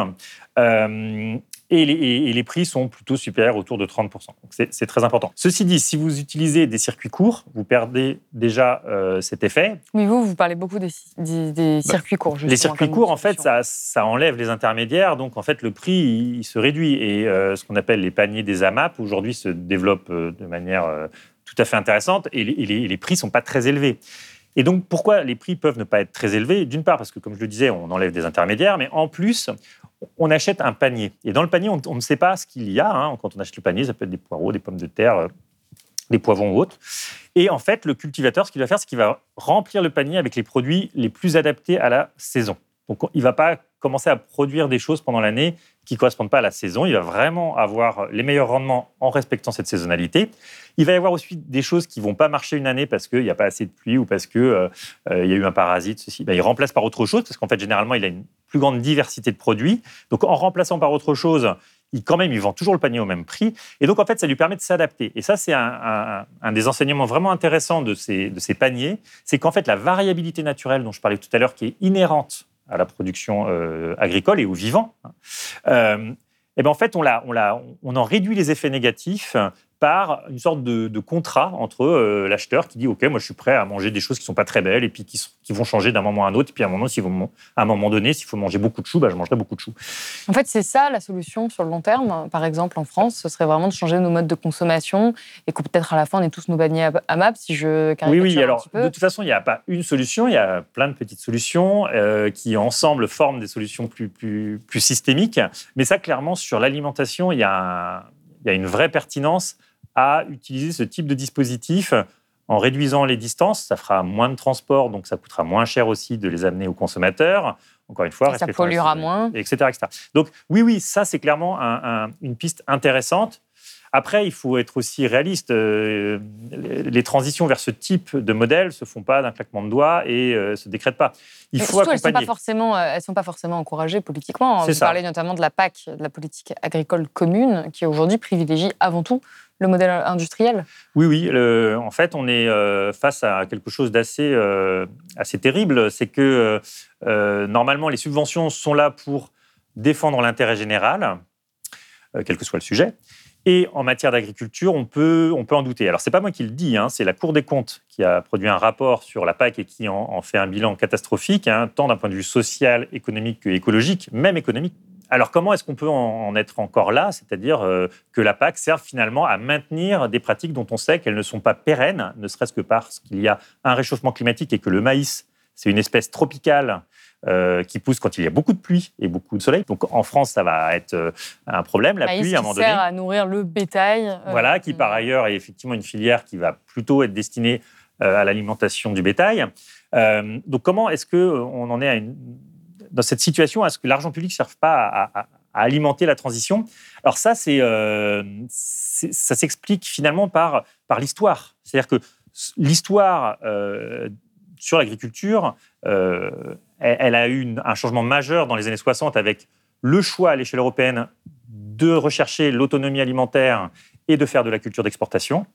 Euh, et les, prix sont plutôt supérieurs autour de 30%. Donc c'est très important. Ceci dit, si vous utilisez des circuits courts, vous perdez déjà euh, cet effet. Oui, vous, vous parlez beaucoup des, bah, circuits courts. Les circuits courts, en fait, ça, ça, enlève les intermédiaires, donc en fait, le prix, il, se réduit. Et euh, ce qu'on appelle les paniers des AMAP, aujourd'hui, se développent euh, de manière tout à fait intéressante, et les, et les prix ne sont pas très élevés. Et donc, pourquoi les prix peuvent ne pas être très élevés? D'une part, parce que, comme je le disais, on enlève des intermédiaires, mais en plus, on achète un panier. Et dans le panier, on, ne sait pas ce qu'il y a. Hein. Quand on achète le panier, ça peut être des poireaux, des pommes de terre, euh, des poivrons ou autres. Et en fait, le cultivateur, ce qu'il va faire, c'est qu'il va remplir le panier avec les produits les plus adaptés à la saison. Donc, il ne va pas commencer à produire des choses pendant l'année qui ne correspondent pas à la saison. Il va vraiment avoir les meilleurs rendements en respectant cette saisonnalité. Il va y avoir aussi des choses qui ne vont pas marcher une année parce qu'il n'y a pas assez de pluie ou parce qu'il euh, euh, il y a eu un parasite. Ceci. Ben, il remplace par autre chose parce qu'en fait, généralement, il a une plus grande diversité de produits. Donc, en remplaçant par autre chose, il, quand même, il vend toujours le panier au même prix. Et donc, en fait, ça lui permet de s'adapter. Et ça, c'est un, des enseignements vraiment intéressants de ces, de ces paniers. C'est qu'en fait, la variabilité naturelle dont je parlais tout à l'heure, qui est inhérente à la production euh, agricole et aux vivants, euh, eh ben en fait, on en réduit les effets négatifs par une sorte de, contrat entre euh, l'acheteur qui dit OK, moi je suis prêt à manger des choses qui sont pas très belles et puis qui, qui vont changer d'un moment à un autre. Et puis à un moment, à un moment donné, s'il faut manger beaucoup de choux, bah, je mangerai beaucoup de choux. En fait, c'est ça la solution sur le long terme. Par exemple, en France, ce serait vraiment de changer nos modes de consommation et que peut-être à la fin, on ait tous nos paniers à MAP, si je Oui, oui. Alors, de toute façon, il n'y a pas une solution. Il y a plein de petites solutions euh, qui ensemble forment des solutions plus, plus, plus systémiques. Mais ça, clairement, sur l'alimentation, il y a il y a une vraie pertinence à utiliser ce type de dispositif en réduisant les distances. Ça fera moins de transport, donc ça coûtera moins cher aussi de les amener aux consommateurs. Encore une fois, ça polluera moins, etc., etc. Donc oui, oui, ça c'est clairement une piste intéressante. Après, il faut être aussi réaliste. Euh, les transitions vers ce type de modèle ne se font pas d'un claquement de doigts et ne euh, se décrètent pas. Il faut surtout, accompagner. Elles ne sont, euh, sont, pas forcément encouragées politiquement. Vous parlez notamment de la PAC, de la politique agricole commune, qui aujourd'hui privilégie avant tout le modèle industriel Oui, oui. en fait, on est face à quelque chose d'assez assez terrible. C'est que normalement, les subventions sont là pour défendre l'intérêt général, quel que soit le sujet. Et en matière d'agriculture, on peut, on peut en douter. Alors, ce n'est pas moi qui le dis, hein, c'est la Cour des comptes qui a produit un rapport sur la PAC et qui en, fait un bilan catastrophique, hein, tant d'un point de vue social, économique que écologique, même économique. Alors, comment est-ce qu'on peut en, être encore là? C'est-à-dire euh, que la PAC serve finalement à maintenir des pratiques dont on sait qu'elles ne sont pas pérennes, ne serait-ce que parce qu'il y a un réchauffement climatique et que le maïs, c'est une espèce tropicale euh, qui pousse quand il y a beaucoup de pluie et beaucoup de soleil. Donc en France, ça va être euh, un problème, la pluie à un moment donné. sert à nourrir le bétail. Euh, voilà, qui par ailleurs est effectivement une filière qui va plutôt être destinée à l'alimentation du bétail. donc comment est-ce qu'on en est à une, dans cette situation Est-ce que l'argent public ne serve pas à, alimenter la transition? Alors ça, c'est, ça s'explique finalement par, par l'histoire. C'est-à-dire que l'histoire sur l'agriculture, elle, a eu un changement majeur dans les années 60 avec le choix à l'échelle européenne de rechercher l'autonomie alimentaire et de faire de la culture d'exportation.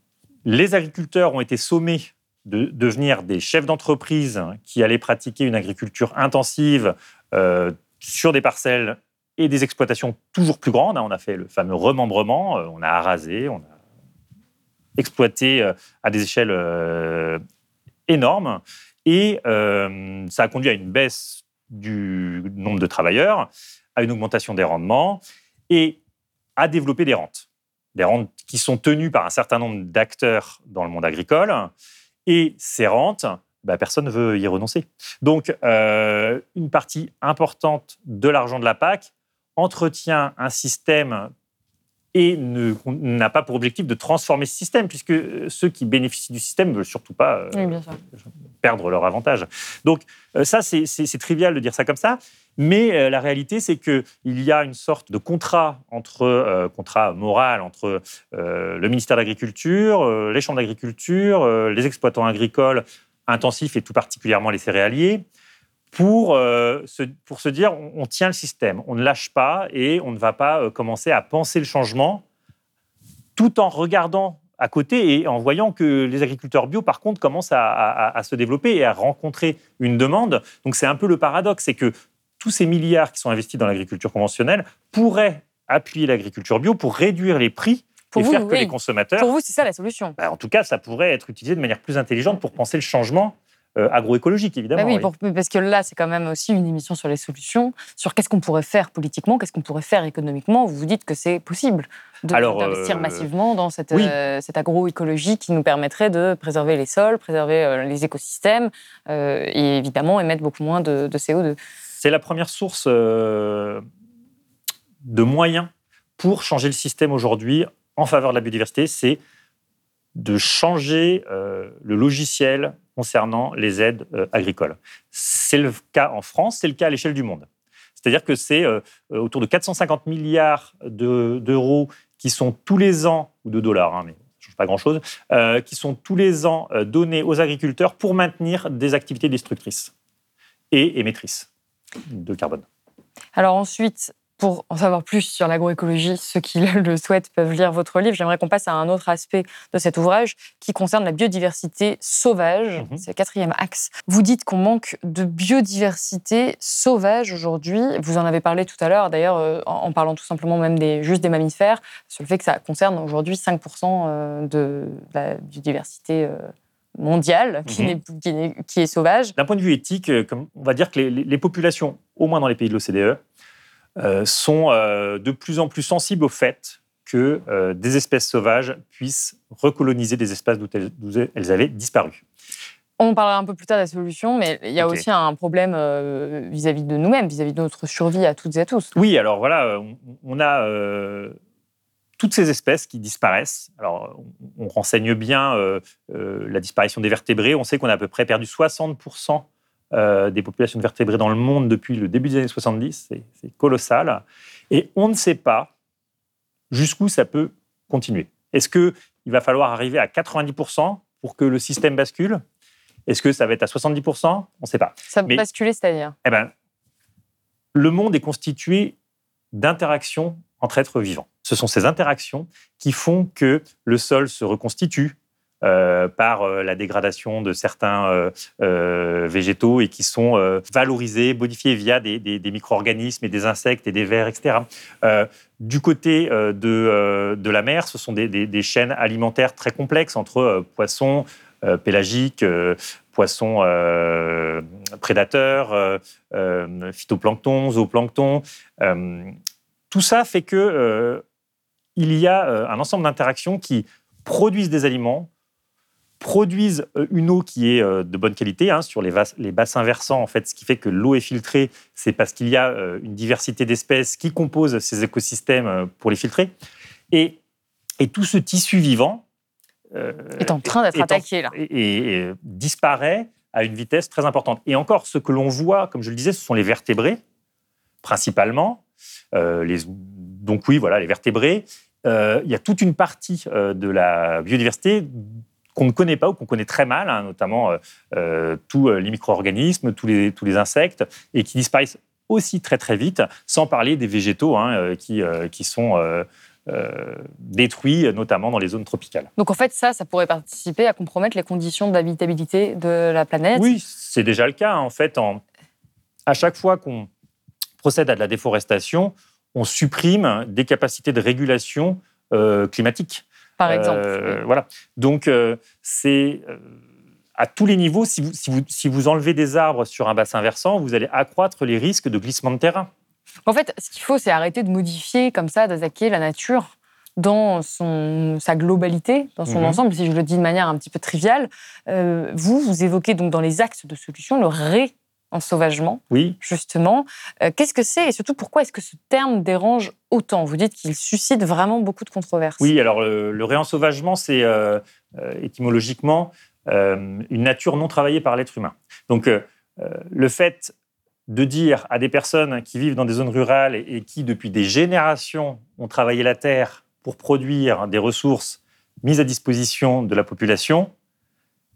Les agriculteurs ont été sommés de devenir des chefs d'entreprise qui allaient pratiquer une agriculture intensive euh, sur des parcelles et des exploitations toujours plus grandes. On a fait le fameux remembrement, euh, on a arasé, on a exploité euh, à des échelles énormes. Et ça a conduit à une baisse du nombre de travailleurs, à une augmentation des rendements et à développer des rentes. Des rentes qui sont tenues par un certain nombre d'acteurs dans le monde agricole. Et ces rentes, bah, personne ne veut y renoncer. Donc, euh, une partie importante de l'argent de la PAC entretient un système et n'a pas pour objectif de transformer ce système, puisque ceux qui bénéficient du système ne veulent surtout pas euh, perdre leur avantage. Donc euh, ça, c'est trivial de dire ça comme ça, mais euh, la réalité, c'est qu'il y a une sorte de contrat, entre, contrat moral entre le ministère de l'Agriculture, les champs d'agriculture, les exploitants agricoles intensifs et tout particulièrement les céréaliers, pour, euh, se, pour se dire on, tient le système, on ne lâche pas et on ne va pas euh, commencer à penser le changement tout en regardant à côté et en voyant que les agriculteurs bio, par contre, commencent à, se développer et à rencontrer une demande. Donc c'est un peu le paradoxe, c'est que tous ces milliards qui sont investis dans l'agriculture conventionnelle pourraient appuyer l'agriculture bio pour réduire les prix et faire que les consommateurs. Pour vous, c'est ça la solution. Bah, en tout cas, ça pourrait être utilisé de manière plus intelligente pour penser le changement agroécologique, évidemment. Bah oui, parce que là, c'est quand même aussi une émission sur les solutions, sur qu'est-ce qu'on pourrait faire politiquement, qu'est-ce qu'on pourrait faire économiquement. Vous vous dites que c'est possible d'investir euh, massivement dans cette, euh, cette agroécologie qui nous permettrait de préserver les sols, préserver les écosystèmes et évidemment émettre beaucoup moins de, de CO2. C'est la première source de moyens pour changer le système aujourd'hui en faveur de la biodiversité, c'est de changer le logiciel concernant les aides euh, agricoles. C'est le cas en France, c'est le cas à l'échelle du monde. C'est-à-dire que c'est euh, euh, autour de 450 milliards d'euros qui sont tous les ans, ou de dollars, hein, mais ça ne change pas grand-chose, qui sont tous les ans donnés aux agriculteurs pour maintenir des activités destructrices et émettrices de carbone. Alors ensuite, pour en savoir plus sur l'agroécologie, ceux qui le souhaitent peuvent lire votre livre. J'aimerais qu'on passe à un autre aspect de cet ouvrage qui concerne la biodiversité sauvage. Mhm. C'est le quatrième axe. Vous dites qu'on manque de biodiversité sauvage aujourd'hui. Vous en avez parlé tout à l'heure, d'ailleurs, euh, en parlant tout simplement même des, juste des mammifères, sur le fait que ça concerne aujourd'hui 5% euh, de la biodiversité euh, mondiale qui, mhm. est, qui, est, sauvage. D'un point de vue éthique, on va dire que les, les populations, au moins dans les pays de l'OCDE, sont euh, de plus en plus sensibles au fait que euh, des espèces sauvages puissent recoloniser des espaces d'où elles, avaient disparu. On parlera un peu plus tard de la solution, mais il y a aussi un problème vis-à-vis de nous-mêmes, vis-à-vis de notre survie à toutes et à tous. Oui, alors voilà, on, a toutes ces espèces qui disparaissent. Alors, on, renseigne bien la disparition des vertébrés. On sait qu'on a à peu près perdu 60% euh, des populations de vertébrés dans le monde depuis le début des années 70. C'est colossal. Et on ne sait pas jusqu'où ça peut continuer. Est-ce qu'il va falloir arriver à 90% pour que le système bascule? Est-ce que ça va être à 70% On ne sait pas. Ça va basculer, c'est-à-dire eh ben, Le monde est constitué d'interactions entre êtres vivants. Ce sont ces interactions qui font que le sol se reconstitue, euh, par euh, la dégradation de certains euh, végétaux et qui sont valorisés, modifiés via des, micro-organismes et des insectes et des vers, etc. du côté de, la mer, ce sont des, chaînes alimentaires très complexes entre poissons pélagiques, poissons prédateurs, phytoplancton, zooplancton. tout ça fait que il y a un ensemble d'interactions qui produisent des aliments, produisent euh, une eau qui est euh, de bonne qualité hein, sur les, les, bassins versants. En fait, ce qui fait que l'eau est filtrée, c'est parce qu'il y a euh, une diversité d'espèces qui composent ces écosystèmes pour les filtrer. Et, et tout ce tissu vivant est en train d'être attaqué là. Et, disparaît à une vitesse très importante. Et encore, ce que l'on voit, comme je le disais, ce sont les vertébrés, principalement. les, donc oui, voilà, les vertébrés. il y a toute une partie de la biodiversité qu'on ne connaît pas ou qu'on connaît très mal, hein, notamment tous les micro-organismes, tous les, tous les insectes, et qui disparaissent aussi très très vite, sans parler des végétaux hein, qui, qui sont euh, détruits, notamment dans les zones tropicales. Donc en fait, ça, ça pourrait participer à compromettre les conditions d'habitabilité de la planète Oui, c'est déjà le cas. En fait, en, à chaque fois qu'on procède à de la déforestation, on supprime des capacités de régulation euh, climatique. Par exemple. Euh, voilà. Donc, c'est à tous les niveaux. Si vous, si, vous, si vous enlevez des arbres sur un bassin versant, vous allez accroître les risques de glissement de terrain. En fait, ce qu'il faut, c'est arrêter de modifier comme ça, d'attaquer la nature dans son, sa globalité, dans son mhm. ensemble, si je le dis de manière un petit peu triviale. Euh, vous, vous évoquez donc dans les axes de solution le ré sauvagement, oui. justement. Euh, qu'est-ce que c'est et surtout pourquoi est-ce que ce terme dérange autant? Vous dites qu'il suscite vraiment beaucoup de controverses. Oui, alors le, le réensauvagement, c'est euh, étymologiquement une nature non travaillée par l'être humain. Donc le fait de dire à des personnes qui vivent dans des zones rurales et, qui, depuis des générations, ont travaillé la terre pour produire des ressources mises à disposition de la population,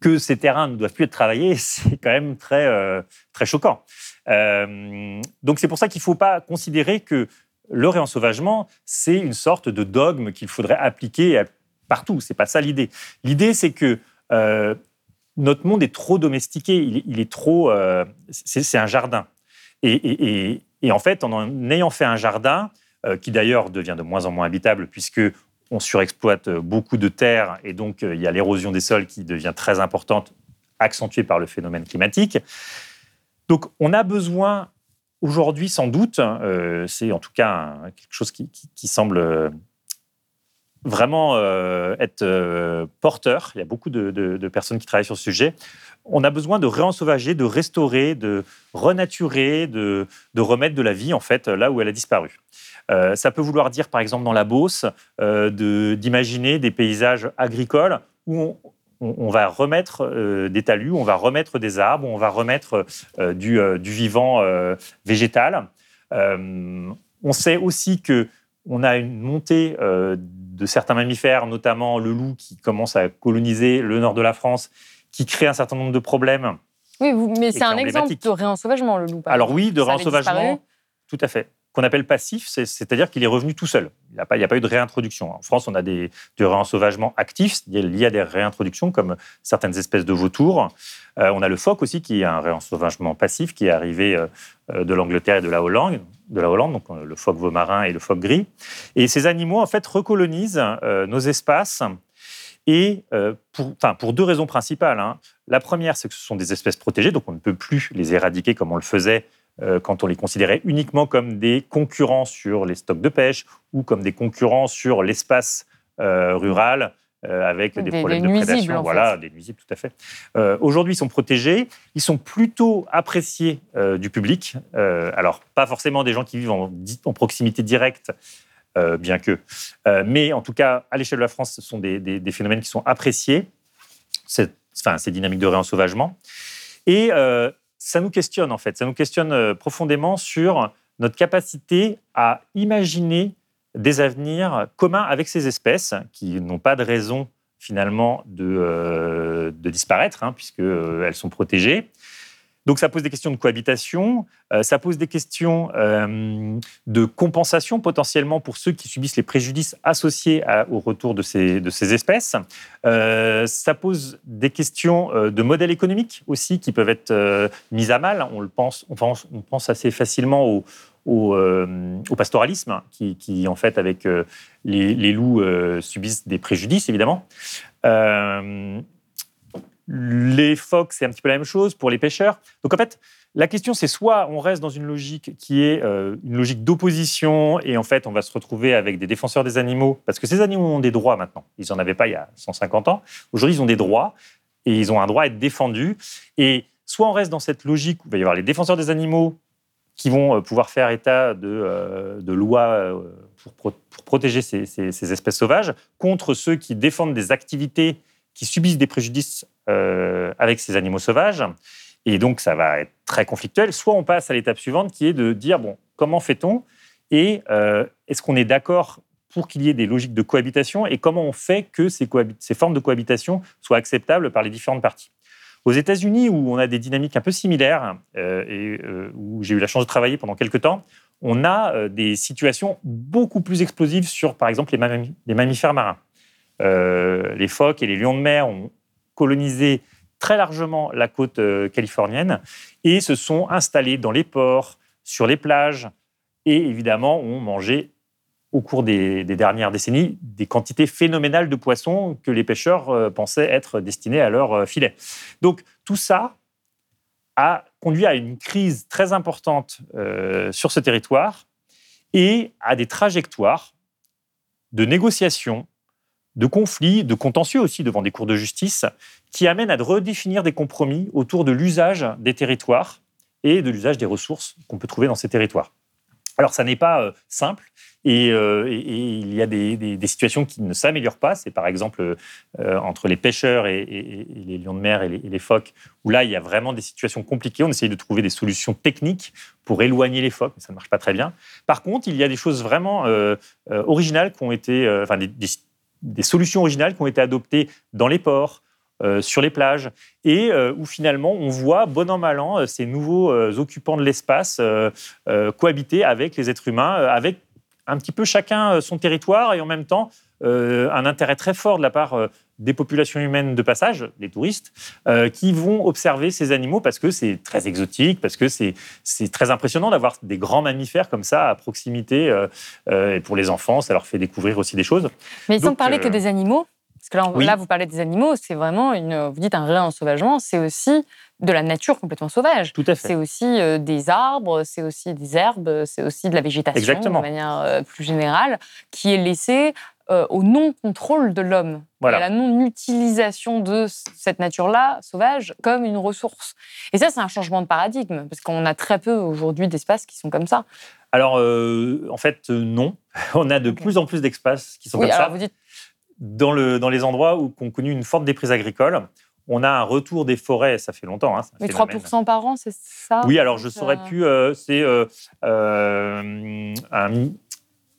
que ces terrains ne doivent plus être travaillés, c'est quand même très, euh, très choquant. Euh, donc c'est pour ça qu'il ne faut pas considérer que le réensauvagement, c'est une sorte de dogme qu'il faudrait appliquer partout. C'est pas ça l'idée. L'idée, c'est que euh, notre monde est trop domestiqué, il, est trop. c'est un jardin. Et, en fait, en, ayant fait un jardin, qui d'ailleurs devient de moins en moins habitable, puisque on surexploite beaucoup de terres, et donc euh, il y a l'érosion des sols qui devient très importante, accentuée par le phénomène climatique. Donc on a besoin aujourd'hui, sans doute, euh, c'est en tout cas quelque chose qui, semble vraiment être porteur. Il y a beaucoup de, de, personnes qui travaillent sur ce sujet on a besoin de réensauvager, de restaurer, de renaturer, de, remettre de la vie en fait là où elle a disparu. Euh, ça peut vouloir dire, par exemple, dans la Beauce, euh, d'imaginer des paysages agricoles où on, va remettre euh, des talus, on va remettre des arbres, on va remettre du, vivant végétal. on sait aussi que on a une montée de certains mammifères, notamment le loup qui commence à coloniser le nord de la France qui crée un certain nombre de problèmes. Oui, mais c'est un exemple de réensauvagement, le loup. Alors oui, de réensauvagement, tout à fait. Qu'on appelle passif, c'est-à-dire qu'il est revenu tout seul. Il n'y a, pas, eu de réintroduction. En France, on a des, du réensauvagement actif, il y a des réintroductions comme certaines espèces de vautours. Euh, on a le phoque aussi, qui est un réensauvagement passif, qui est arrivé euh, euh, de l'Angleterre et de la Hollande, de la Hollande, donc le phoque marin et le phoque gris. Et ces animaux, en fait, recolonisent nos espaces et pour, deux raisons principales. Hein. La première, c'est que ce sont des espèces protégées, donc on ne peut plus les éradiquer comme on le faisait quand on les considérait uniquement comme des concurrents sur les stocks de pêche ou comme des concurrents sur l'espace euh, rural avec des, problèmes de prédation. Voilà, des nuisibles, tout à fait. Aujourd'hui, ils sont protégés. Ils sont plutôt appréciés du public. alors, pas forcément des gens qui vivent en, en proximité directe euh, bien que. Euh, mais en tout cas, à l'échelle de la France, ce sont des, phénomènes qui sont appréciés, enfin, ces dynamiques de réensauvagement. Et euh, ça nous questionne, en fait, ça nous questionne profondément sur notre capacité à imaginer des avenirs communs avec ces espèces qui n'ont pas de raison finalement de, de disparaître, hein, puisqu'elles sont protégées. Donc ça pose des questions de cohabitation, euh, ça pose des questions euh, de compensation potentiellement pour ceux qui subissent les préjudices associés au retour de ces, espèces. Euh, ça pose des questions de modèle économique aussi qui peuvent être mises à mal. On, le pense, assez facilement au, pastoralisme, qui, en fait, avec les loups, subissent des préjudices, évidemment. Les phoques, c'est un petit peu la même chose pour les pêcheurs. Donc en fait, la question, c'est soit on reste dans une logique qui est euh, une logique d'opposition et en fait, on va se retrouver avec des défenseurs des animaux, parce que ces animaux ont des droits maintenant. Ils n'en avaient pas il y a 150 ans. Aujourd'hui, ils ont des droits et ils ont un droit à être défendus. Et soit on reste dans cette logique où il va y avoir les défenseurs des animaux qui vont euh, pouvoir faire état de, euh, lois pour, protéger ces, ces, espèces sauvages contre ceux qui défendent des activités qui subissent des préjudices avec ces animaux sauvages. Et donc, ça va être très conflictuel. Soit on passe à l'étape suivante qui est de dire, bon, comment fait-on? Et est-ce qu'on est, d'accord pour qu'il y ait des logiques de cohabitation? Et comment on fait que ces, formes de cohabitation soient acceptables par les différentes parties? Aux États-Unis, où on a des dynamiques un peu similaires euh, et euh, où j'ai eu la chance de travailler pendant quelques temps, on a euh, des situations beaucoup plus explosives sur, par exemple, les, mammifères marins. les phoques et les lions de mer ont colonisé très largement la côte californienne et se sont installés dans les ports, sur les plages, et évidemment ont mangé au cours des, dernières décennies des quantités phénoménales de poissons que les pêcheurs euh, pensaient être destinés à leur euh, filet. Donc tout ça a conduit à une crise très importante euh, sur ce territoire et à des trajectoires de négociations, de conflits, de contentieux aussi devant des cours de justice, qui amènent à redéfinir des compromis autour de l'usage des territoires et de l'usage des ressources qu'on peut trouver dans ces territoires. Alors ça n'est pas simple, euh, et, il y a des, situations qui ne s'améliorent pas. C'est par exemple euh, entre les pêcheurs et, les lions de mer et les, phoques, où là, il y a vraiment des situations compliquées. On essaye de trouver des solutions techniques pour éloigner les phoques, mais ça ne marche pas très bien. Par contre, il y a des choses vraiment euh, originales qui ont été, solutions originales qui ont été adoptées dans les ports, sur les plages, et où finalement on voit, bon an mal an, ces nouveaux occupants de l'espace cohabiter avec les êtres humains, avec un petit peu chacun euh, son territoire et en même temps euh, un intérêt très fort de la part euh, des populations humaines de passage, les touristes, qui vont observer ces animaux parce que c'est très exotique, parce que c'est très impressionnant d'avoir des grands mammifères comme ça à proximité. et pour les enfants, ça leur fait découvrir aussi des choses. Mais sans parler que des animaux, parce que là, là, vous parlez des animaux, c'est vraiment une, vous dites un réensauvagement, c'est aussi de la nature complètement sauvage. Tout à fait. C'est aussi euh, des arbres, c'est aussi des herbes, c'est aussi de la végétation de manière euh, plus générale, qui est laissée euh, au non-contrôle de l'homme, voilà. à la non-utilisation de cette nature-là sauvage comme une ressource. Et ça, c'est un changement de paradigme, parce qu'on a très peu aujourd'hui d'espaces qui sont comme ça. Alors, en fait, non. On a de plus en plus d'espaces qui sont comme ça. Vous dites... dans, le, dans les endroits où on connu une forte déprise agricole, on a un retour des forêts, ça fait longtemps. Hein, Mais 3% par an, c'est ça? Oui, alors je ne saurais euh, plus, euh, c'est euh,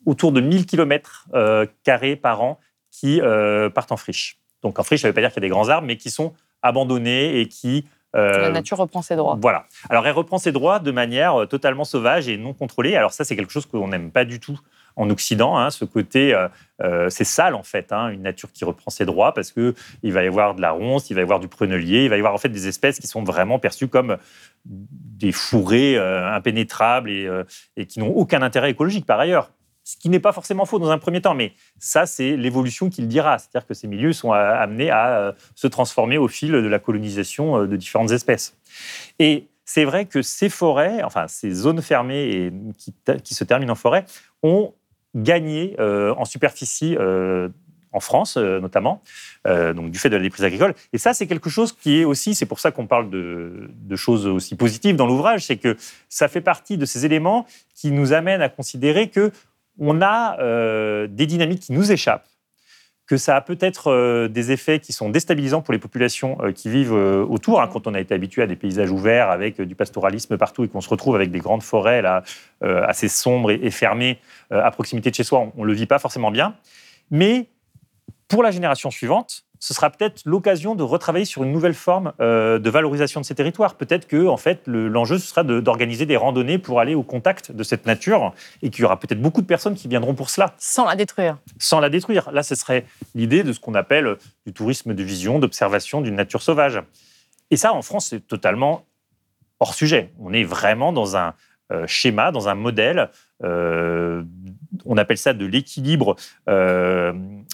autour de 1000 km carrés par an qui partent en friche. Donc en friche, ça ne veut pas dire qu'il y a des grands arbres, mais qui sont abandonnés et qui... la nature reprend ses droits. Voilà. Alors elle reprend ses droits de manière totalement sauvage et non contrôlée. Alors ça, c'est quelque chose qu'on n'aime pas du tout en Occident, hein, ce côté, euh, euh, c'est sale en fait, hein, une nature qui reprend ses droits parce que il va y avoir de la ronce, il va y avoir du prunelier, il va y avoir en fait des espèces qui sont vraiment perçues comme des fourrés euh, impénétrables et, et qui n'ont aucun intérêt écologique par ailleurs. Ce qui n'est pas forcément faux dans un premier temps, mais ça, c'est l'évolution qu'il dira. C'est-à-dire que ces milieux sont amenés à se transformer au fil de la colonisation de différentes espèces. Et c'est vrai que ces forêts, enfin ces zones fermées et qui, se terminent en forêt, ont gagné euh, en superficie euh, en France euh, notamment, donc du fait de la déprise agricole. Et ça, c'est quelque chose qui est aussi, c'est pour ça qu'on parle de, de, choses aussi positives dans l'ouvrage, c'est que ça fait partie de ces éléments qui nous amènent à considérer que on a des dynamiques qui nous échappent que ça a peut-être euh, des effets qui sont déstabilisants pour les populations euh, qui vivent euh, autour. Hein, quand on a été habitué à des paysages ouverts avec du pastoralisme partout et qu'on se retrouve avec des grandes forêts là, assez sombres et, fermées à proximité de chez soi, on ne le vit pas forcément bien. Mais pour la génération suivante, ce sera peut-être l'occasion de retravailler sur une nouvelle forme euh, de valorisation de ces territoires. Peut-être que, en fait, l'enjeu ce sera d'organiser des randonnées pour aller au contact de cette nature et qu'il y aura peut-être beaucoup de personnes qui viendront pour cela. Sans la détruire. Sans la détruire. Là, ce serait l'idée de ce qu'on appelle du tourisme de vision, d'observation d'une nature sauvage. Et ça, en France, c'est totalement hors sujet. On est vraiment dans un euh, schéma, dans un modèle. Euh, on appelle ça de l'équilibre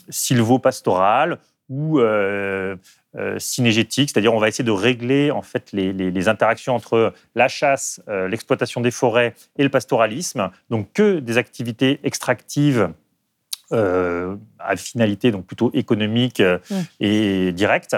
silvo-pastoral ou euh, euh, synergétique, c'est-à-dire on va essayer de régler en fait les, interactions entre la chasse, euh, l'exploitation des forêts et le pastoralisme, donc que des activités extractives à finalité donc plutôt économique mmh. et directe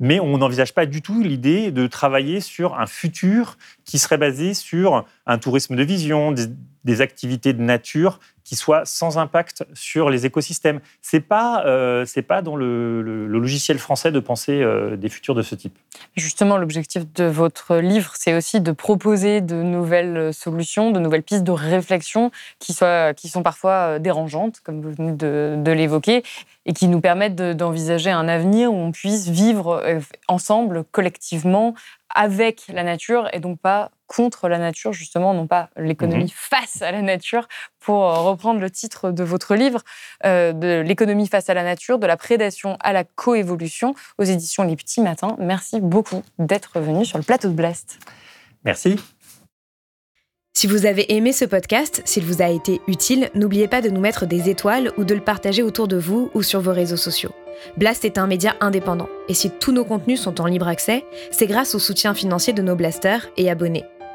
mais on n'envisage pas du tout l'idée de travailler sur un futur qui serait basé sur un tourisme de vision, des, activités de nature qui soit sans impact sur les écosystèmes. C'est pas euh, pas dans le, le- le logiciel français de penser euh, des futurs de ce type. Justement, l'objectif de votre livre, c'est aussi de proposer de nouvelles solutions, de nouvelles pistes de réflexion qui, soient, qui sont parfois euh, dérangeantes, comme vous venez de, de l'évoquer, et qui nous permettent de- d'envisager un avenir où on puisse vivre euh, ensemble, collectivement, avec la nature, et donc pas contre la nature, justement, non pas l'économie face à la nature, pour euh, reprendre le titre de votre livre, euh, de l'économie face à la nature, de la prédation à la coévolution, aux éditions Les Petits Matins. Merci beaucoup d'être venu sur le plateau de Blast. Merci. Si vous avez aimé ce podcast, s'il vous a été utile, n'oubliez pas de nous mettre des étoiles ou de le partager autour de vous ou sur vos réseaux sociaux. Blast est un média indépendant, et si tous nos contenus sont en libre accès, c'est grâce au soutien financier de nos blasters et abonnés.